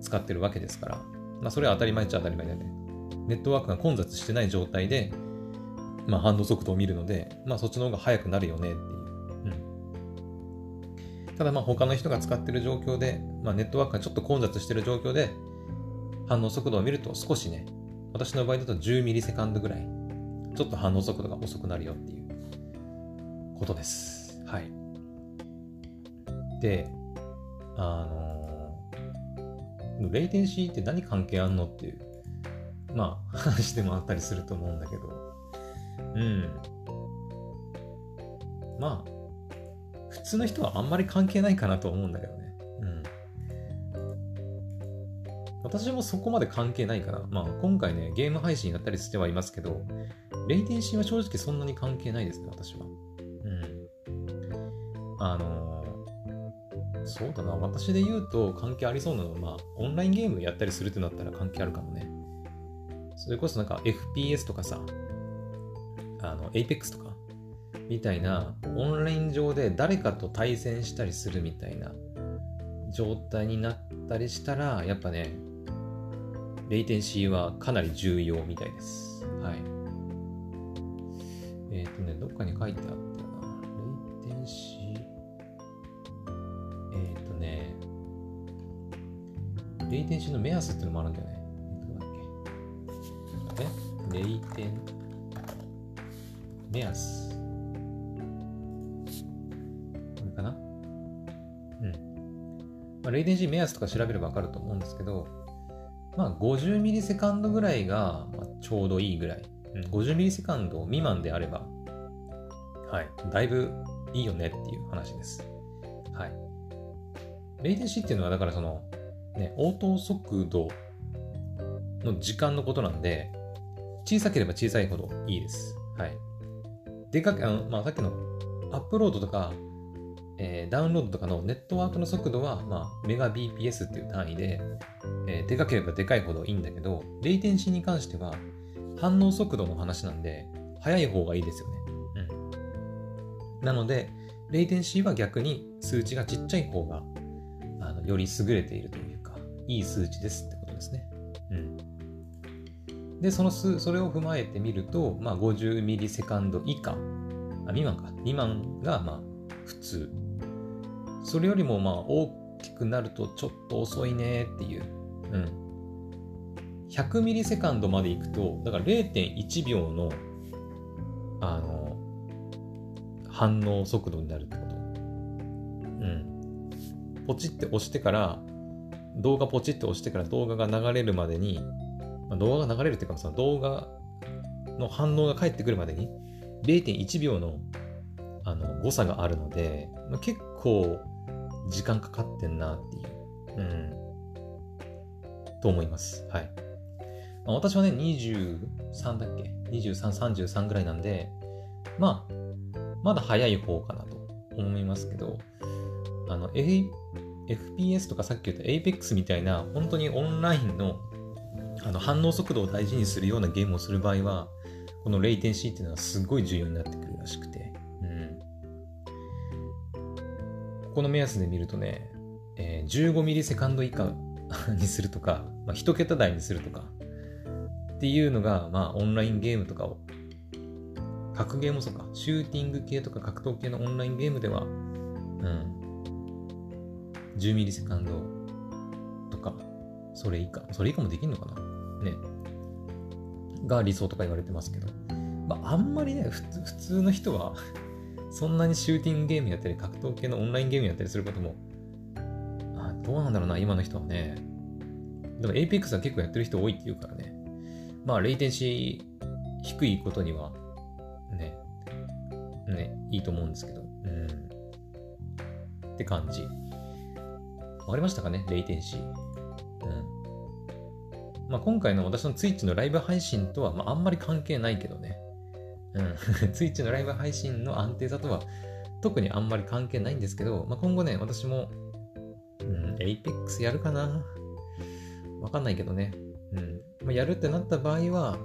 使ってるわけですから、まあ、それは当たり前っちゃ当たり前だよね。ネットワークが混雑してない状態で、まあ、反応速度を見るので、まあ、そっちの方が速くなるよねっていう。うん。ただ、まあ、他の人が使ってる状況で、まあ、ネットワークがちょっと混雑してる状況で、反応速度を見ると少しね、私の場合だと10ミリセカンドぐらい、ちょっと反応速度が遅くなるよっていうことです。はい。で、あのー、レイテンシーって何関係あんのっていう、まあ、<laughs> 話でもあったりすると思うんだけど、うん。まあ、普通の人はあんまり関係ないかなと思うんだけどね。うん。私もそこまで関係ないかな。まあ、今回ね、ゲーム配信やったりしてはいますけど、レイテンシーは正直そんなに関係ないですね、私は。うん。あのー、そうだな。私で言うと関係ありそうなのは、まあ、オンラインゲームやったりするってなったら関係あるかもね。それこそなんか FPS とかさ、あの、Apex とか、みたいな、オンライン上で誰かと対戦したりするみたいな状態になったりしたら、やっぱね、レイテンシーはかなり重要みたいです。はい。えっ、ー、とね、どっかに書いてあったよな。レイテンシー。えっ、ー、とね、レイテンシーの目安っていうのもあるんだよね。レイテン目安。これかな？うん。まあ、レイデンシー目安とか調べればわかると思うんですけど、まあ、50ミリセカンドぐらいがちょうどいいぐらい。うん、50ミリセカンド未満であれば、はい、だいぶいいよねっていう話です。はい。レイデンシーっていうのは、だからその、ね、応答速度の時間のことなんで、小さければ小さいほどいいです。はい。でかく、あのまあ、さっきのアップロードとか、えー、ダウンロードとかのネットワークの速度は、まあ、メガ BPS っていう単位で、えー、でかければでかいほどいいんだけど、レイテンシーに関しては、反応速度の話なんで、速い方がいいですよね。うん。なので、レイテンシーは逆に数値がちっちゃい方が、あのより優れているというか、いい数値ですってことですね。うん。で、その数、それを踏まえてみると、まあ、50ミリセカンド以下、あ、未満か。未満が、まあ、普通。それよりも、まあ、大きくなるとちょっと遅いねっていう。うん。100ミリセカンドまでいくと、だから0.1秒の、あの、反応速度になるってこと。うん。ポチって押してから、動画ポチって押してから動画が流れるまでにまあ、動画が流れるっていうか、その動画の反応が返ってくるまでに0.1秒のあの誤差があるので、まあ、結構時間かかってんなっていう、うん、と思います。はい。まあ、私はね、23だっけ ?23、33ぐらいなんで、まあ、まだ早い方かなと思いますけど、あの、A、FPS とかさっき言った Apex みたいな、本当にオンラインのあの反応速度を大事にするようなゲームをする場合は、このレイテンシーっていうのはすごい重要になってくるらしくて、うん。ここの目安で見るとね、えー、15ミリセカンド以下にするとか、まあ、1桁台にするとか、っていうのが、まあ、オンラインゲームとかを、格ゲーもそうか、シューティング系とか格闘系のオンラインゲームでは、うん、10ミリセカンド、それ以下、それ以下もできるのかな？ね。が理想とか言われてますけど、まあ、あんまりね、普通の人は <laughs> そんなにシューティングゲームやったり、格闘系のオンラインゲームやったりすることも、あどうなんだろうな、今の人はね。でも Apex は結構やってる人多いって言うからね。まあ、レイテンシー低いことには、ね、ね、いいと思うんですけど。うん。って感じ。わかりましたかね？レイテンシー。まあ、今回の私の Twitch のライブ配信とは、まあ、あんまり関係ないけどね。うん。<laughs> Twitch のライブ配信の安定さとは、特にあんまり関係ないんですけど、まあ、今後ね、私も、うん、Apex やるかなわかんないけどね。うん。まあ、やるってなった場合は、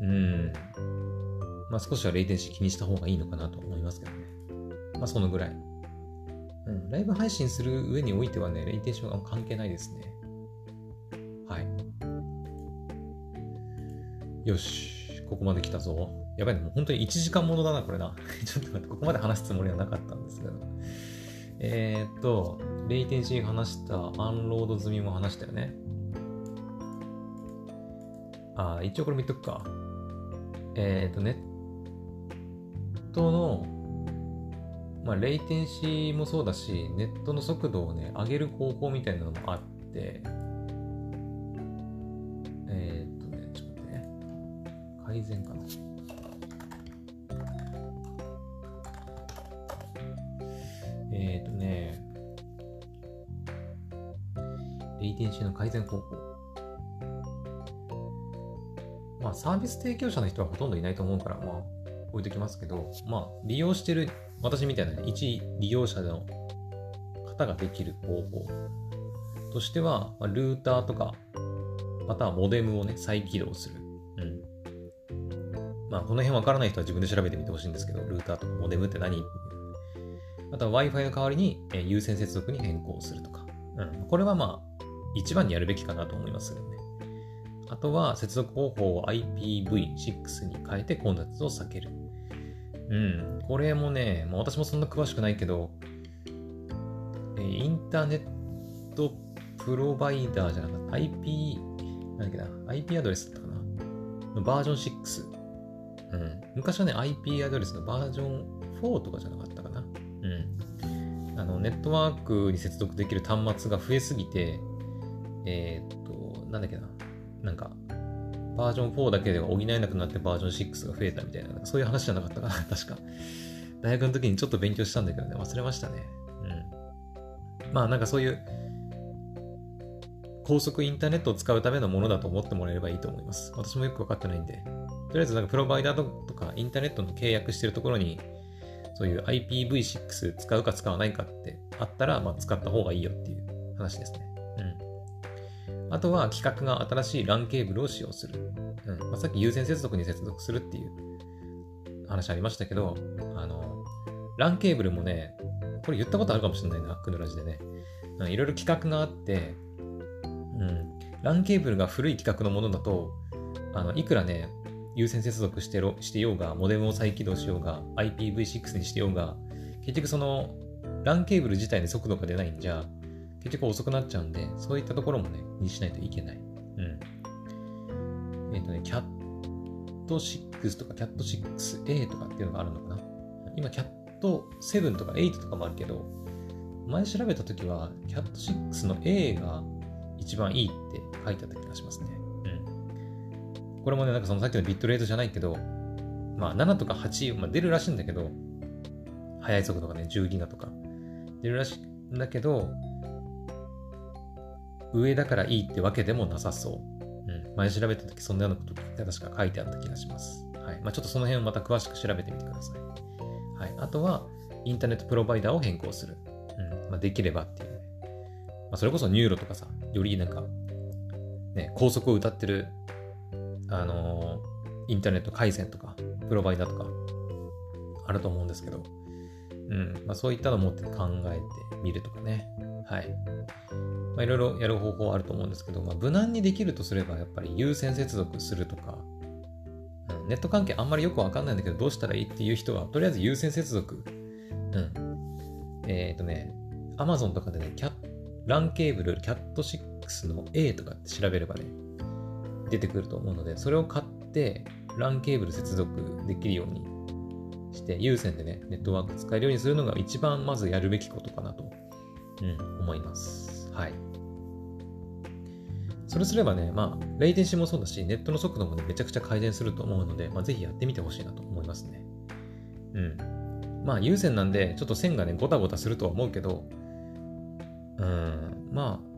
うん。まあ、少しはレイテンシー気にした方がいいのかなと思いますけどね。まあ、そのぐらい。うん、ライブ配信する上においてはね、レイテンションは関係ないですね。はい。よし、ここまで来たぞ。やばいね、もう本当に1時間ものだな、これな。<laughs> ちょっと待って、ここまで話すつもりはなかったんですけど。えー、っと、レイテンシー話した、アンロード済みも話したよね。あ、一応これ見とくか。えー、っと、ネットのまあ、レイテンシーもそうだし、ネットの速度をね、上げる方法みたいなのもあって、改善かな。えー、っとね、レイテンシーの改善方法。まあ、サービス提供者の人はほとんどいないと思うから、まあ、置いときますけど、まあ、利用してる私みたいな、ね、一利用者の方ができる方法としては、まあ、ルーターとか、またはモデムをね、再起動する。まあ、この辺わからない人は自分で調べてみてほしいんですけど、ルーターとかモデムって何？または Wi-Fi の代わりに、え優先接続に変更するとか。うん。これはまあ、一番にやるべきかなと思いますよね。あとは、接続方法を IPv6 に変えて混雑を避ける。うん。これもね、まあ、私もそんな詳しくないけど、え、インターネットプロバイダーじゃなかった。IP、なんだっけな、IP アドレスだったかな？バージョン6。うん。昔はね、IP アドレスのバージョン4とかじゃなかったかな。うん。あの、ネットワークに接続できる端末が増えすぎて、えー、っと、なんだっけな。なんか、バージョン4だけでは補えなくなってバージョン6が増えたみたいな、そういう話じゃなかったかな、<laughs> 確か。大学の時にちょっと勉強したんだけどね、忘れましたね。うん。まあなんかそういう、高速インターネットを使うためのものだと思ってもらえればいいと思います。私もよくわかってないんで。とりあえずなんかプロバイダーとかインターネットの契約してるところに、そういう IPv6 使うか使わないかってあったら、まあ使った方がいいよっていう話ですね。うんあとは規格が新しい LAN ケーブルを使用する。うんまあ、さっき有線接続に接続するっていう話ありましたけど、あの、LAN ケーブルもね、これ言ったことあるかもしれないな、クヌラジでね。うん、いろいろ規格があって、うん、LAN ケーブルが古い規格のものだと、あのいくらね、有線接続してろしてようが、モデムを再起動しようが、IPv6 にしてようが、結局その LAN ケーブル自体に速度が出ないんじゃ、結局遅くなっちゃうんで、そういったところもね、にしないといけない。うん。えっ、ー、とね、キャット6とかキャット 6A とかっていうのがあるのかな。今、キャット7とか8とかもあるけど、前調べたときは、キャット6の A が一番いいって書いてあった気がしますね。これもね、なんかそのさっきのビットレートじゃないけど、まあ7とか8、まあ、出るらしいんだけど、速い速度がね、10ギガとか出るらしいんだけど、上だからいいってわけでもなさそう。うん。前調べた時そんなようなこと確か書いてあった気がします。はい。まあ、ちょっとその辺をまた詳しく調べてみてください。はい。あとは、インターネットプロバイダーを変更する。うん。まあ、できればっていう、まあ、それこそ NURO とかさ、よりなんか、ね、高速を謳ってる、あの、インターネット回線とか、プロバイダーとか、あると思うんですけど、うん。まあ、そういったのを持って考えてみるとかね。はい。まあ、いろいろやる方法あると思うんですけど、まあ、無難にできるとすれば、やっぱり有線接続するとか、うん、ネット関係あんまりよくわかんないんだけど、どうしたらいいっていう人は、とりあえず優先接続。うん。えっ、ー、とね、Amazon とかでね、キャ LAN ケーブル、キャット6の A とかって調べればね、出てくると思うので、それを買って LAN ケーブル接続できるようにして、有線でね、ネットワーク使えるようにするのが一番まずやるべきことかなと、うん、思います。はい。それすればね、まあ、レイテンシーもそうだし、ネットの速度もね、めちゃくちゃ改善すると思うので、まあ、ぜひやってみてほしいなと思いますね。うん。まあ、有線なんで、ちょっと線がね、ゴタゴタするとは思うけど、うん、まあ、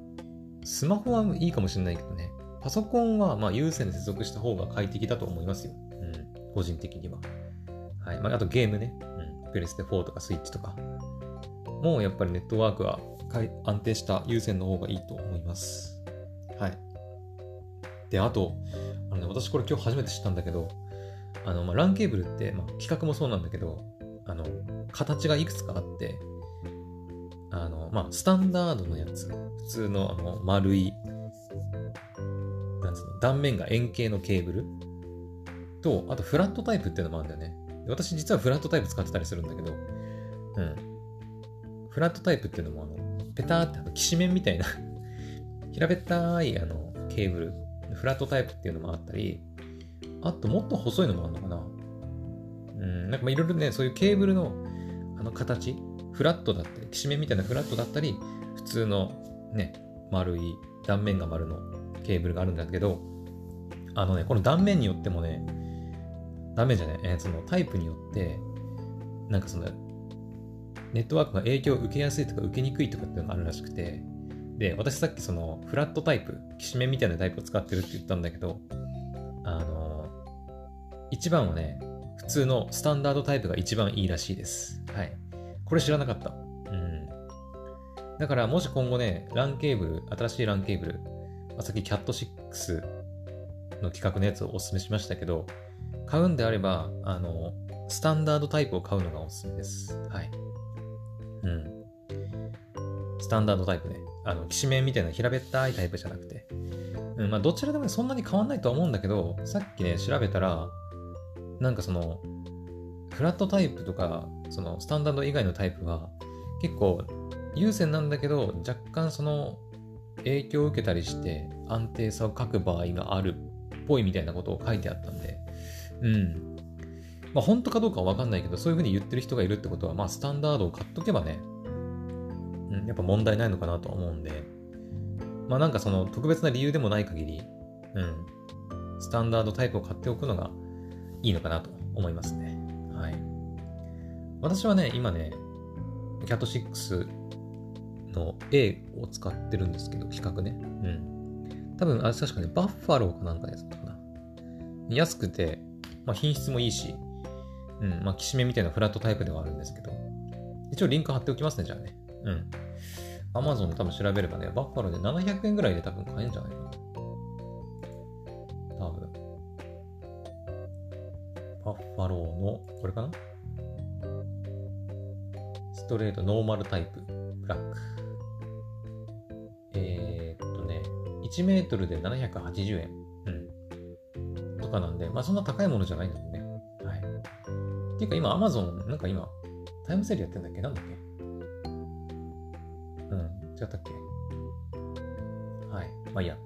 スマホはいいかもしれないけどね、パソコンはまあ有線で接続した方が快適だと思いますよ。うん、個人的には。はい。まあ、あとゲームね。うん。プレステ4とかスイッチとか。もうやっぱりネットワークは安定した有線の方がいいと思います。はい。で、あと、あのね、私これ今日初めて知ったんだけど、あの、まあ、LAN ケーブルって、まあ、規格もそうなんだけど、あの、形がいくつかあって、あの、まあ、スタンダードのやつ、普通のあの丸い、つうの、断面が円形のケーブル？と、あとフラットタイプっていうのもあるんだよね。私実はフラットタイプ使ってたりするんだけど、うん。フラットタイプっていうのも、あの、ペターってあの、きしめんみたいな平べったいあのケーブル、フラットタイプっていうのもあったり、あともっと細いのもあるのかなうん、なんかいろいろね、そういうケーブルのあの形、フラットだったり、きしめんみたいなフラットだったり、普通のね、丸い断面が丸のケーブルがあるんだけど、あのね、この断面によってもね、断面じゃない、えー、そのタイプによって、なんかその、ネットワークが影響を受けやすいとか受けにくいとかっていうのがあるらしくて、で、私さっきそのフラットタイプ、きしめんみたいなタイプを使ってるって言ったんだけど、あの、一番はね、普通のスタンダードタイプが一番いいらしいです。はい。これ知らなかった。うん。だからもし今後ね、LAN ケーブル、新しい LAN ケーブル、あ、さっき CAT6 の企画のやつをお勧めしましたけど、買うんであれば、あの、スタンダードタイプを買うのがおすすめです。はい。うん。スタンダードタイプね。あの、きしめんみたいな平べったいタイプじゃなくて。うん、まあ、どちらでもそんなに変わんないとは思うんだけど、さっきね、調べたら、なんかその、フラットタイプとか、その、スタンダード以外のタイプは、結構、有線なんだけど、若干その、影響を受けたりして、安定さを書く場合があるっぽいみたいなことを書いてあったんで、うん。まあ、本当かどうかはわかんないけど、そういうふうに言ってる人がいるってことは、まあ、スタンダードを買っとけばね、うん、やっぱ問題ないのかなと思うんで、まあ、なんかその特別な理由でもない限り、うん、スタンダードタイプを買っておくのがいいのかなと思いますね。はい。私はね、今ね、Cat6 の A を使ってるんですけど、規格ね。うん。多分、あれ確かね、バッファローかなんかやつかな。安くて、まあ、品質もいいし、うん、まあ、きしめみたいなフラットタイプではあるんですけど、一応リンク貼っておきますね、じゃあね。うん。Amazon で多分調べればね、バッファローで700円ぐらいで多分買えるんじゃないかな。多分。バッファローの、これかな？ストレートノーマルタイプ、ブラック。えー、っとね、1メートルで780円。うん。とかなんで、まあそんな高いものじゃないんだよね。はい。っていうか今 Amazon、なんか今、タイムセールやってんだっけ？なんだっけ？うん、違ったっけ？はい。まあいいや。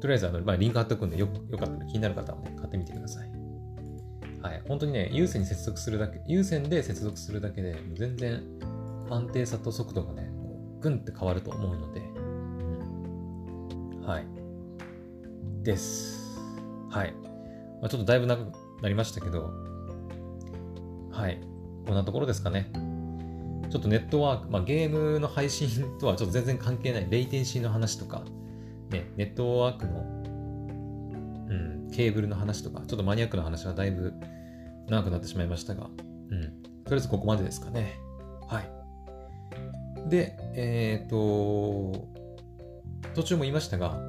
とりあえず、あの、まあ、リンク貼っておくんでよ、よかったら気になる方はね、買ってみてください。はい。本当にね、有線に接続するだけ、有線で接続するだけで、全然安定さと速度がね、ぐんって変わると思うので、はい。です。はい。まあ、ちょっとだいぶ長くなりましたけど、はい。こんなところですかね。ちょっとネットワーク、まあ、ゲームの配信とはちょっと全然関係ないレイテンシーの話とか、ね、ネットワークの、うん、ケーブルの話とか、ちょっとマニアックな話はだいぶ長くなってしまいましたが、うん、とりあえずここまでですかね。はい。で、えっ、ー、と、途中も言いましたが、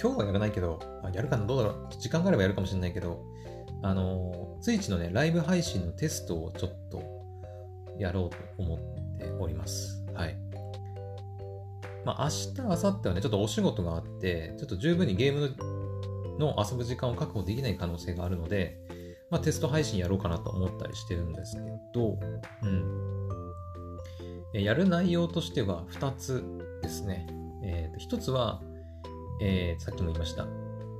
今日はやらないけど、あやるかなどうだろう時間があればやるかもしれないけど、あの、ツイッチのね、ライブ配信のテストをちょっとやろうと思っております。はい。まあ、明日、明後日はね、ちょっとお仕事があって、ちょっと十分にゲームの遊ぶ時間を確保できない可能性があるので、まあ、テスト配信やろうかなと思ったりしてるんですけど、うん。やる内容としては2つですね。えー、と1つは、えー、さっきも言いました。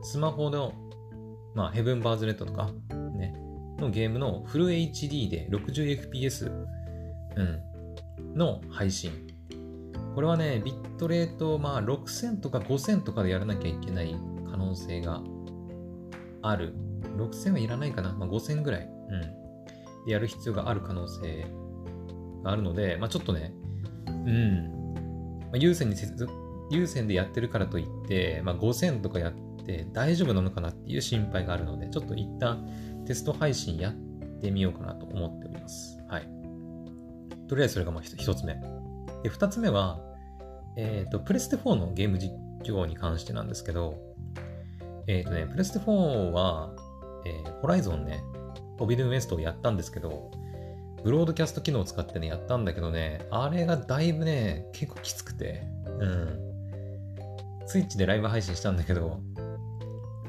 スマホの、まあ、ヘブンバーズレッドとか、ね、のゲームのフル HD で 60fps、うん、の配信。これはね、ビットレート、まあ、6000とか5000とかでやらなきゃいけない可能性がある。6000はいらないかな。まあ、5000ぐらい。うん。でやる必要がある可能性があるので、まあ、ちょっとね、うん。まあ、有線に有線でやってるからといって、まあ、5000とかやって大丈夫なのかなっていう心配があるので、ちょっと一旦テスト配信やってみようかなと思っております。はい。とりあえずそれがまあ一つ目。で、二つ目は、えっ、ー、と、プレステ4のゲーム実況に関してなんですけど、えっ、ー、とね、プレステ4は、えー、ホライゾンね、フォビルンウエストをやったんですけど、ブロードキャスト機能を使ってね、やったんだけどね、あれがだいぶね、結構きつくて、うん。スイッチでライブ配信したんだけど、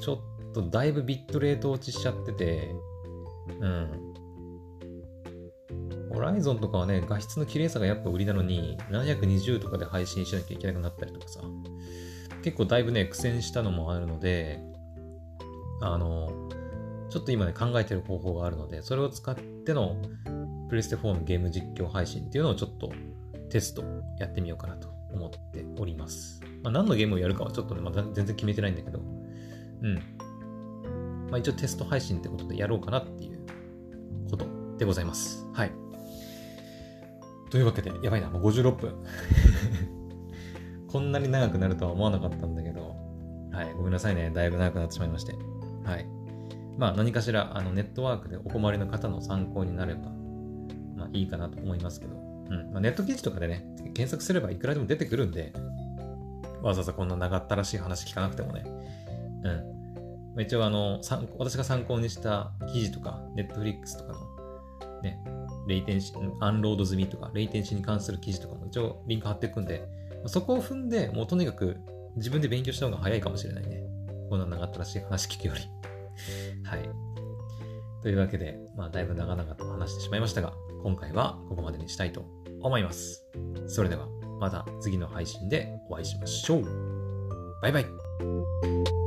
ちょっとだいぶビットレート落ちしちゃってて、うん。ホライゾンとかはね、画質の綺麗さがやっぱ売りなのに、720とかで配信しなきゃいけなくなったりとかさ、結構だいぶね、苦戦したのもあるので、あの、ちょっと今ね、考えてる方法があるので、それを使ってのプレステ4のゲーム実況配信っていうのをちょっとテストやってみようかなと思っております。まあ、何のゲームをやるかはちょっとね、まだ全然決めてないんだけど、うん。まあ、一応テスト配信ってことでやろうかなっていうことでございます。はい。というわけで、やばいな、もう56分。<laughs> こんなに長くなるとは思わなかったんだけど、はい、ごめんなさいね。だいぶ長くなってしまいまして。はい。まあ、何かしら、あの、ネットワークでお困りの方の参考になれば、まあ、いいかなと思いますけど、うん。まあ、ネット記事とかでね、検索すればいくらでも出てくるんで、わざわざこんな長ったらしい話聞かなくてもね。うん。一応、あの、私が参考にした記事とか、ネットフリックスとかの、ね、レイテンシ、アンロード済みとか、レイテンシに関する記事とかも一応リンク貼っていくんで、そこを踏んで、もうとにかく自分で勉強した方が早いかもしれないね。こんな長ったらしい話聞くより <laughs> はい。というわけで、まあ、だいぶ長々と話してしまいましたが、今回はここまでにしたいと思います。それでは、また次の配信でお会いしましょう。バイバイ。